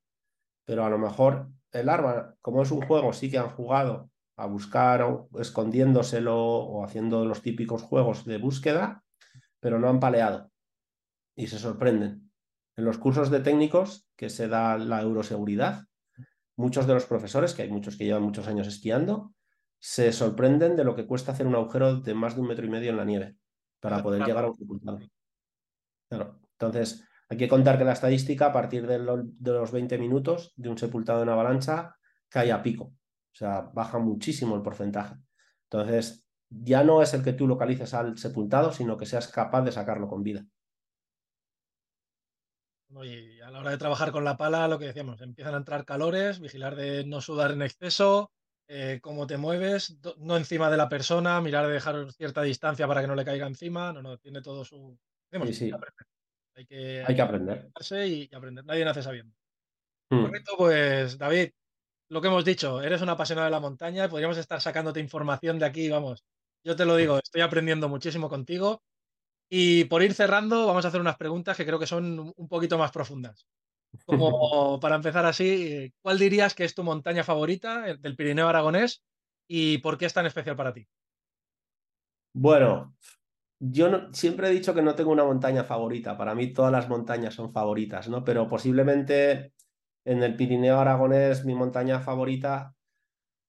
pero a lo mejor el arma, como es un juego, sí que han jugado a buscar o escondiéndoselo o haciendo los típicos juegos de búsqueda, pero no han paleado y se sorprenden. En los cursos de técnicos que se da la euroseguridad, muchos de los profesores, que hay muchos que llevan muchos años esquiando, se sorprenden de lo que cuesta hacer un agujero de más de un metro y medio en la nieve para poder llegar a un sepultado. Entonces, hay que contar que la estadística, a partir de, los 20 minutos de un sepultado en avalancha, cae a pico. O sea, baja muchísimo el porcentaje. Entonces, ya no es el que tú localices al sepultado, sino que seas capaz de sacarlo con vida. Y a la hora de trabajar con la pala, lo que decíamos, empiezan a entrar calores, vigilar de no sudar en exceso, eh, cómo te mueves, no encima de la persona, mirar de dejar cierta distancia para que no le caiga encima. No, no, tiene todo su. Hay que, hay que aprender. Y, aprender. Nadie nace sabiendo. Hmm. Correcto, pues David, lo que hemos dicho, eres una apasionado de la montaña, podríamos estar sacándote información de aquí, vamos. Yo te lo digo, estoy aprendiendo muchísimo contigo. Y por ir cerrando, vamos a hacer unas preguntas que creo que son un poquito más profundas. Como *laughs* para empezar así, ¿cuál dirías que es tu montaña favorita eh, del Pirineo Aragonés y por qué es tan especial para ti? Bueno, yo siempre he dicho que no tengo una montaña favorita. Para mí todas las montañas son favoritas, ¿no? Pero posiblemente en el Pirineo Aragonés mi montaña favorita,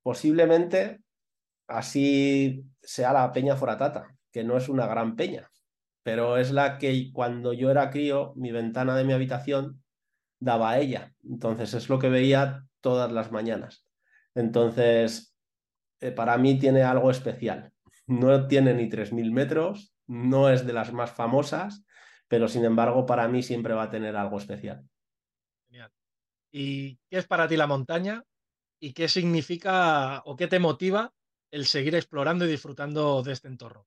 posiblemente así sea la Peña Foratata, que no es una gran peña, pero es la que cuando yo era crío, mi ventana de mi habitación daba a ella. Entonces es lo que veía todas las mañanas. Entonces, eh, para mí tiene algo especial. No tiene ni 3.000 metros, no es de las más famosas, pero sin embargo para mí siempre va a tener algo especial. Genial. ¿Y qué es para ti la montaña? ¿Y qué significa o qué te motiva el seguir explorando y disfrutando de este entorno?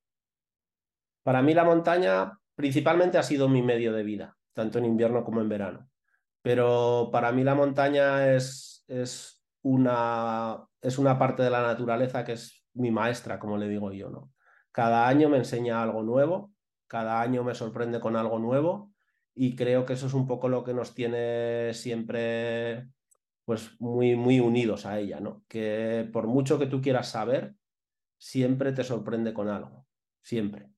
Para mí la montaña principalmente ha sido mi medio de vida, tanto en invierno como en verano. Pero para mí la montaña es, es, una, es una parte de la naturaleza que es mi maestra, como le digo yo, ¿no? Cada año me enseña algo nuevo, cada año me sorprende con algo nuevo y creo que eso es un poco lo que nos tiene siempre pues muy, muy unidos a ella, ¿no? Que por mucho que tú quieras saber, siempre te sorprende con algo, siempre.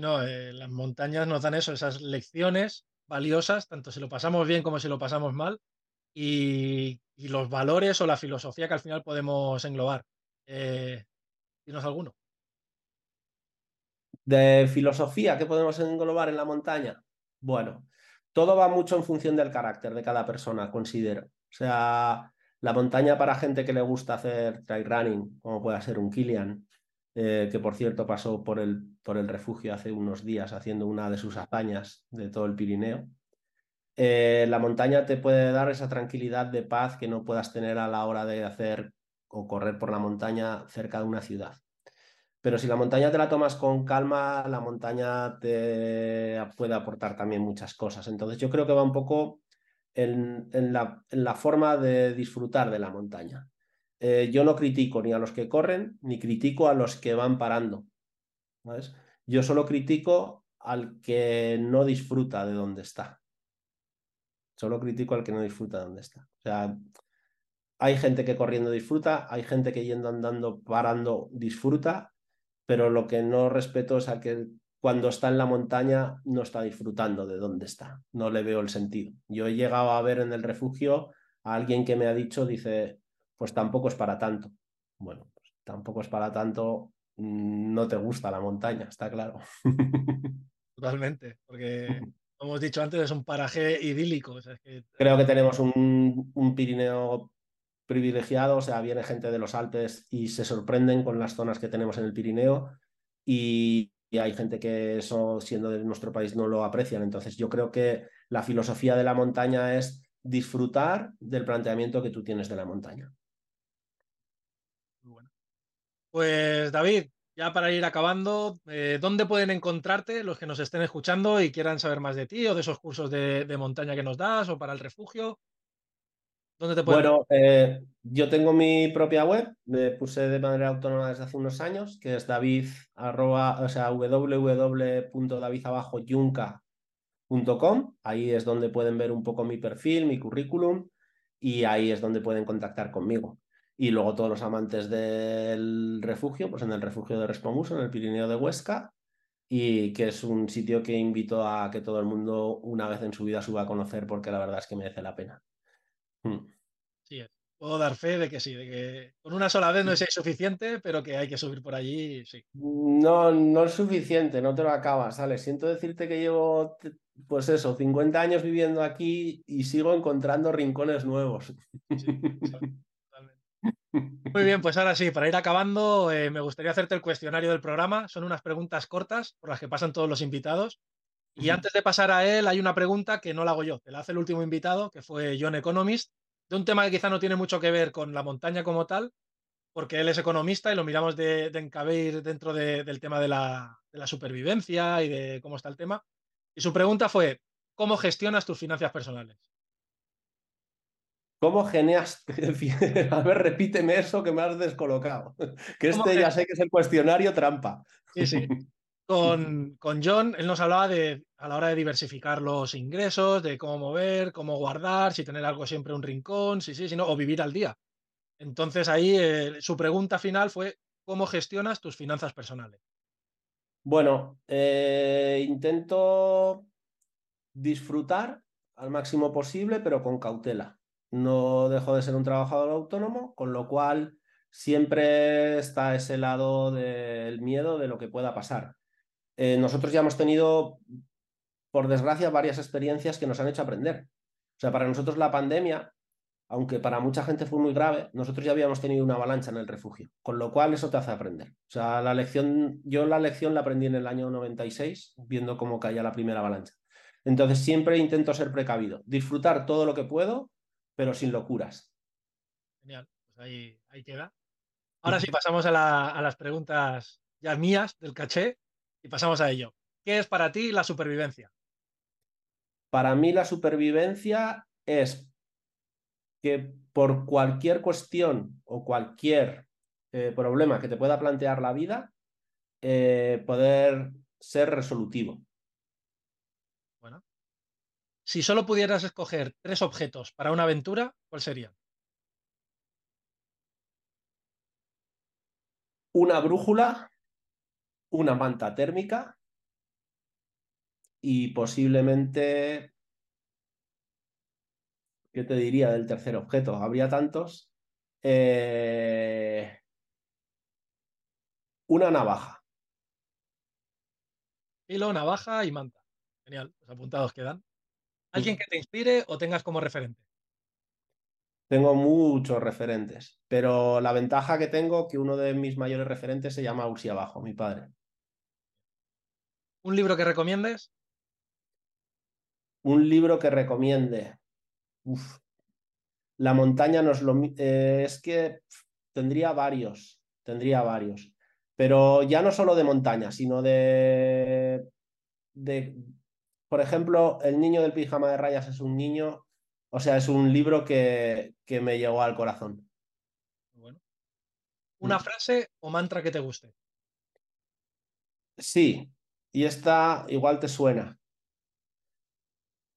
No, eh, las montañas nos dan eso, esas lecciones valiosas, tanto si lo pasamos bien como si lo pasamos mal, y, los valores o la filosofía que al final podemos englobar. Eh, dinos alguno. De filosofía, ¿qué podemos englobar en la montaña? Bueno, todo va mucho en función del carácter de cada persona, considero. O sea, la montaña para gente que le gusta hacer trail running, como puede ser un Kilian, eh, que por cierto pasó por el, por el refugio hace unos días haciendo una de sus hazañas de todo el Pirineo. Eh, la montaña te puede dar esa tranquilidad de paz que no puedas tener a la hora de hacer o correr por la montaña cerca de una ciudad. Pero si la montaña te la tomas con calma, la montaña te puede aportar también muchas cosas. Entonces yo creo que va un poco en, la, en la, forma de disfrutar de la montaña. Eh, yo no critico ni a los que corren, ni critico a los que van parando. Yo solo critico al que no disfruta de donde está. Solo critico al que no disfruta de donde está. O sea, hay gente que corriendo disfruta, hay gente que yendo andando, parando disfruta, pero lo que no respeto es a que cuando está en la montaña no está disfrutando de dónde está, no le veo el sentido. Yo he llegado a ver en el refugio a alguien que me ha dicho, dice, pues tampoco es para tanto. Bueno, pues tampoco es para tanto, mm, no te gusta la montaña, está claro. *laughs* Totalmente, porque *laughs* como hemos dicho antes, es un paraje idílico. Creo que tenemos un, un Pirineo privilegiado, o sea, viene gente de los Alpes y se sorprenden con las zonas que tenemos en el Pirineo y, hay gente que eso, siendo de nuestro país, no lo aprecian. Entonces, yo creo que la filosofía de la montaña es disfrutar del planteamiento que tú tienes de la montaña. Pues David, ya para ir acabando, eh, ¿dónde pueden encontrarte los que nos estén escuchando y quieran saber más de ti o de esos cursos de, montaña que nos das o para el refugio? Bueno, eh, yo tengo mi propia web, me puse de manera autónoma desde hace unos años, que es david, o sea, www.davidabajojunca.com. Ahí es donde pueden ver un poco mi perfil, mi currículum, y ahí es donde pueden contactar conmigo. Y luego todos los amantes del refugio, pues en el refugio de Respomuso, en el Pirineo de Huesca, y que es un sitio que invito a que todo el mundo una vez en su vida suba a conocer porque la verdad es que merece la pena. Mm. Sí, puedo dar fe de que sí, de que con una sola vez no es suficiente, pero que hay que subir por allí, sí. No, no es suficiente, no te lo acabas, ¿sale? Siento decirte que llevo, pues eso, 50 años viviendo aquí y sigo encontrando rincones nuevos. Muy bien, pues ahora sí, para ir acabando, eh, me gustaría hacerte el cuestionario del programa. Son unas preguntas cortas por las que pasan todos los invitados. Y antes de pasar a él, hay una pregunta que no la hago yo, te la hace el último invitado, que fue John Economist. de un tema que quizá no tiene mucho que ver con la montaña como tal, porque él es economista y lo miramos de, de dentro del tema de la, de la supervivencia y de cómo está el tema. Y su pregunta fue, ¿cómo gestionas tus finanzas personales? ¿Cómo genias? *laughs* A ver, repíteme eso que me has descolocado. *laughs* Que este ya sé que es el cuestionario trampa. Sí, sí. *laughs* Con, con, John, él nos hablaba de a la hora de diversificar los ingresos, de cómo mover, cómo guardar, si tener algo siempre un rincón, sí, sí, sí, no, o vivir al día. Entonces ahí eh, su pregunta final fue, ¿cómo gestionas tus finanzas personales? Bueno, eh, intento disfrutar al máximo posible, pero con cautela. No dejo de ser un trabajador autónomo, con lo cual siempre está ese lado del miedo de lo que pueda pasar. Eh, nosotros ya hemos tenido, por desgracia, varias experiencias que nos han hecho aprender. O sea, para nosotros la pandemia, aunque para mucha gente fue muy grave, nosotros ya habíamos tenido una avalancha en el refugio, con lo cual eso te hace aprender. O sea, la lección, yo la lección la aprendí en el año 96, viendo cómo caía la primera avalancha. Entonces siempre intento ser precavido, disfrutar todo lo que puedo, pero sin locuras. Genial, pues ahí, queda. Ahora sí pasamos a, a las preguntas ya mías del caché y pasamos a ello. ¿Qué es para ti la supervivencia? Para mí la supervivencia es que por cualquier cuestión o cualquier eh, problema que te pueda plantear la vida, eh, poder ser resolutivo. Si solo pudieras escoger tres objetos para una aventura, ¿cuál sería? Una brújula, una manta térmica y posiblemente ¿Qué te diría del tercer objeto? Habría tantos. Eh, una navaja. Hilo, navaja y manta. Genial, los apuntados quedan. ¿Alguien que te inspire o tengas como referente? Tengo muchos referentes, pero la ventaja que tengo que uno de mis mayores referentes se llama Ursi Abajo, mi padre. ¿Un libro que recomiendes? Un libro que recomiende. Uf. La montaña no es lo eh, es que tendría varios, tendría varios. Pero ya no solo de montaña, sino de, de, por ejemplo, El niño del pijama de rayas es un niño, o sea, es un libro que, que me llegó al corazón. Bueno. ¿Una mm. frase o mantra que te guste? Sí, y esta igual te suena.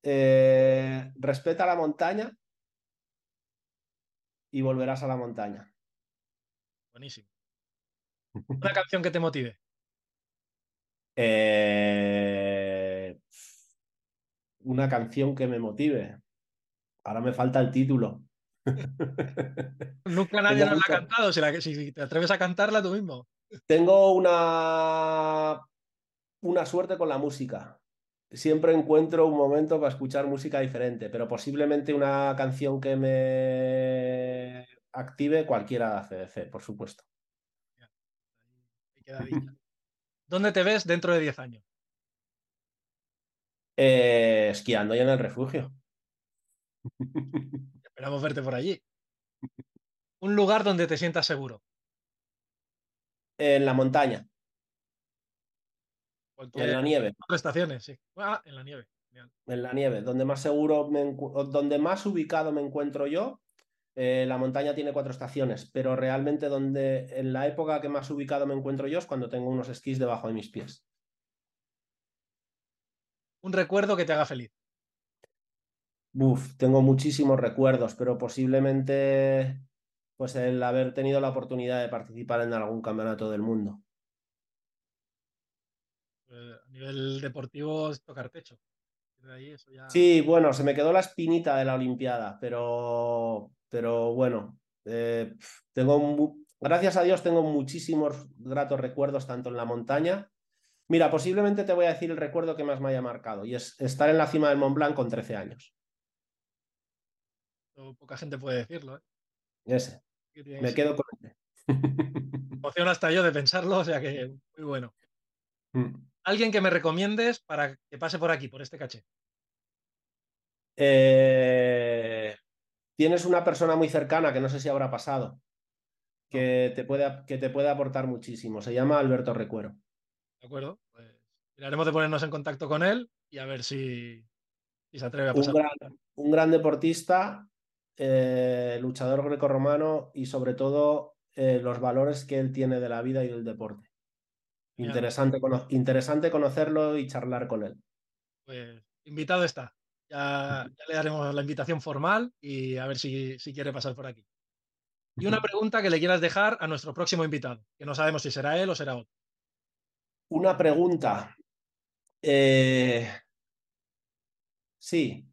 Eh, respeta la montaña y volverás a la montaña. Buenísimo. ¿Una canción que te motive? Eh, una canción que me motive. Ahora me falta el título. *laughs* Nunca nadie nos la ha cantado. Si, te atreves a cantarla tú mismo. Tengo una, una suerte con la música siempre encuentro un momento para escuchar música diferente, pero posiblemente una canción que me active cualquiera de ACDC, por supuesto. ¿Dónde te ves dentro de 10 años? Eh, esquiando ya en el refugio. *laughs* Esperamos verte por allí. Un lugar donde te sientas seguro. En la montaña en la nieve. Prestaciones, sí. Ah, en la nieve. En la nieve, donde más seguro, donde más ubicado me encuentro yo, eh, la montaña tiene cuatro estaciones, pero realmente donde en la época que más ubicado me encuentro yo es cuando tengo unos esquís debajo de mis pies. Un recuerdo que te haga feliz. Uf, tengo muchísimos recuerdos, pero posiblemente pues el haber tenido la oportunidad de participar en algún campeonato del mundo. Eh, a nivel deportivo es tocar techo. Sí, bueno, se me quedó la espinita de la Olimpiada, pero, pero bueno, eh, tengo, gracias a Dios tengo muchísimos gratos recuerdos tanto en la montaña. Mira, posiblemente te voy a decir el recuerdo que más me haya marcado y es estar en la cima del Mont Blanc con 13 años. Poca gente puede decirlo. ¿eh? Ese. Me quedo con ese. *laughs* *laughs* Emoción hasta yo de pensarlo, o sea que muy bueno. Mm alguien que me recomiendes para que pase por aquí, por este caché. Eh, tienes una persona muy cercana que no sé si habrá pasado, que te puede, que te puede aportar muchísimo. Se llama Alberto Recuero. De acuerdo, pues miraremos de ponernos en contacto con él y a ver si, se atreve a pasar. Un gran, deportista, eh, luchador grecorromano y sobre todo eh, los valores que él tiene de la vida y del deporte. Interesante, interesante conocerlo y charlar con él. Pues invitado está. Ya, le daremos la invitación formal y a ver si, si, quiere pasar por aquí. Y una *laughs* pregunta que le quieras dejar a nuestro próximo invitado, que no sabemos si será él o será otro. Una pregunta. Eh, sí.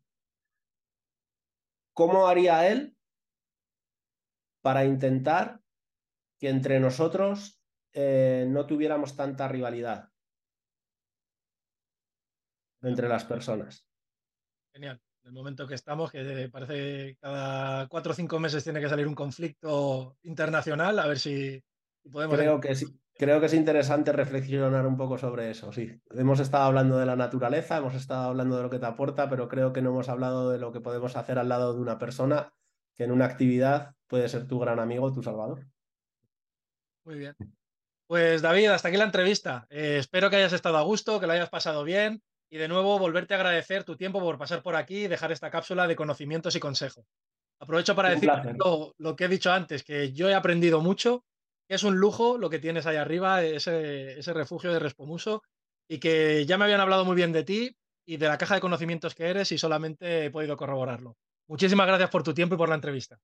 ¿Cómo haría él para intentar que entre nosotros eh, no tuviéramos tanta rivalidad entre las personas. Genial. En el momento que estamos, que parece que cada cuatro o cinco meses tiene que salir un conflicto internacional, a ver si, podemos... Creo que, sí, creo que es interesante reflexionar un poco sobre eso, sí. Hemos estado hablando de la naturaleza, hemos estado hablando de lo que te aporta, pero creo que no hemos hablado de lo que podemos hacer al lado de una persona que en una actividad puede ser tu gran amigo, tu salvador. Muy bien. Pues David, hasta aquí la entrevista. Eh, espero que hayas estado a gusto, que lo hayas pasado bien y de nuevo volverte a agradecer tu tiempo por pasar por aquí y dejar esta cápsula de conocimientos y consejos. Aprovecho para decir lo, que he dicho antes, que yo he aprendido mucho, es un lujo lo que tienes ahí arriba, ese, ese refugio de Respomuso, y que ya me habían hablado muy bien de ti y de la caja de conocimientos que eres y solamente he podido corroborarlo. Muchísimas gracias por tu tiempo y por la entrevista.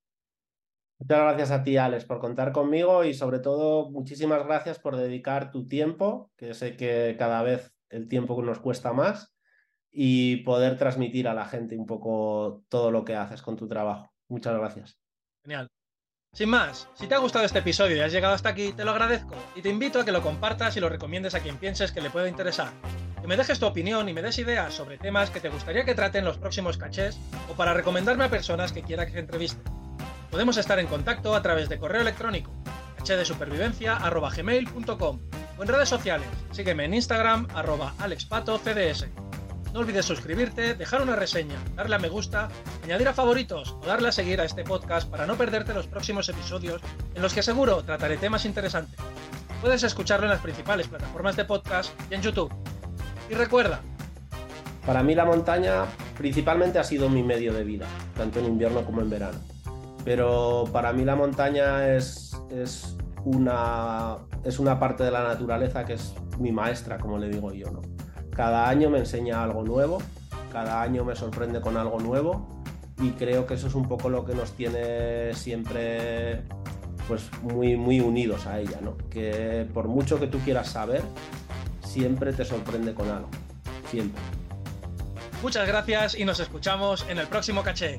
Muchas gracias a ti, Alex, por contar conmigo y sobre todo muchísimas gracias por dedicar tu tiempo, que sé que cada vez el tiempo nos cuesta más, y poder transmitir a la gente un poco todo lo que haces con tu trabajo. Muchas gracias. Genial. Sin más, si te ha gustado este episodio y has llegado hasta aquí, te lo agradezco y te invito a que lo compartas y lo recomiendes a quien pienses que le pueda interesar. Que me dejes tu opinión y me des ideas sobre temas que te gustaría que traten los próximos cachés o para recomendarme a personas que quiera que entreviste. Podemos estar en contacto a través de correo electrónico hdesupervivencia.gmail.com o en redes sociales. Sígueme en Instagram arroba alexpatocds. No olvides suscribirte, dejar una reseña, darle a me gusta, añadir a favoritos o darle a seguir a este podcast para no perderte los próximos episodios en los que seguro trataré temas interesantes. Puedes escucharlo en las principales plataformas de podcast y en YouTube. Y recuerda, para mí la montaña principalmente ha sido mi medio de vida, tanto en invierno como en verano pero para mí la montaña es, es, una, es una parte de la naturaleza que es mi maestra, como le digo yo. ¿no? Cada año me enseña algo nuevo, cada año me sorprende con algo nuevo y creo que eso es un poco lo que nos tiene siempre pues muy, muy unidos a ella, ¿no? que por mucho que tú quieras saber, siempre te sorprende con algo, siempre. Muchas gracias y nos escuchamos en el próximo caché.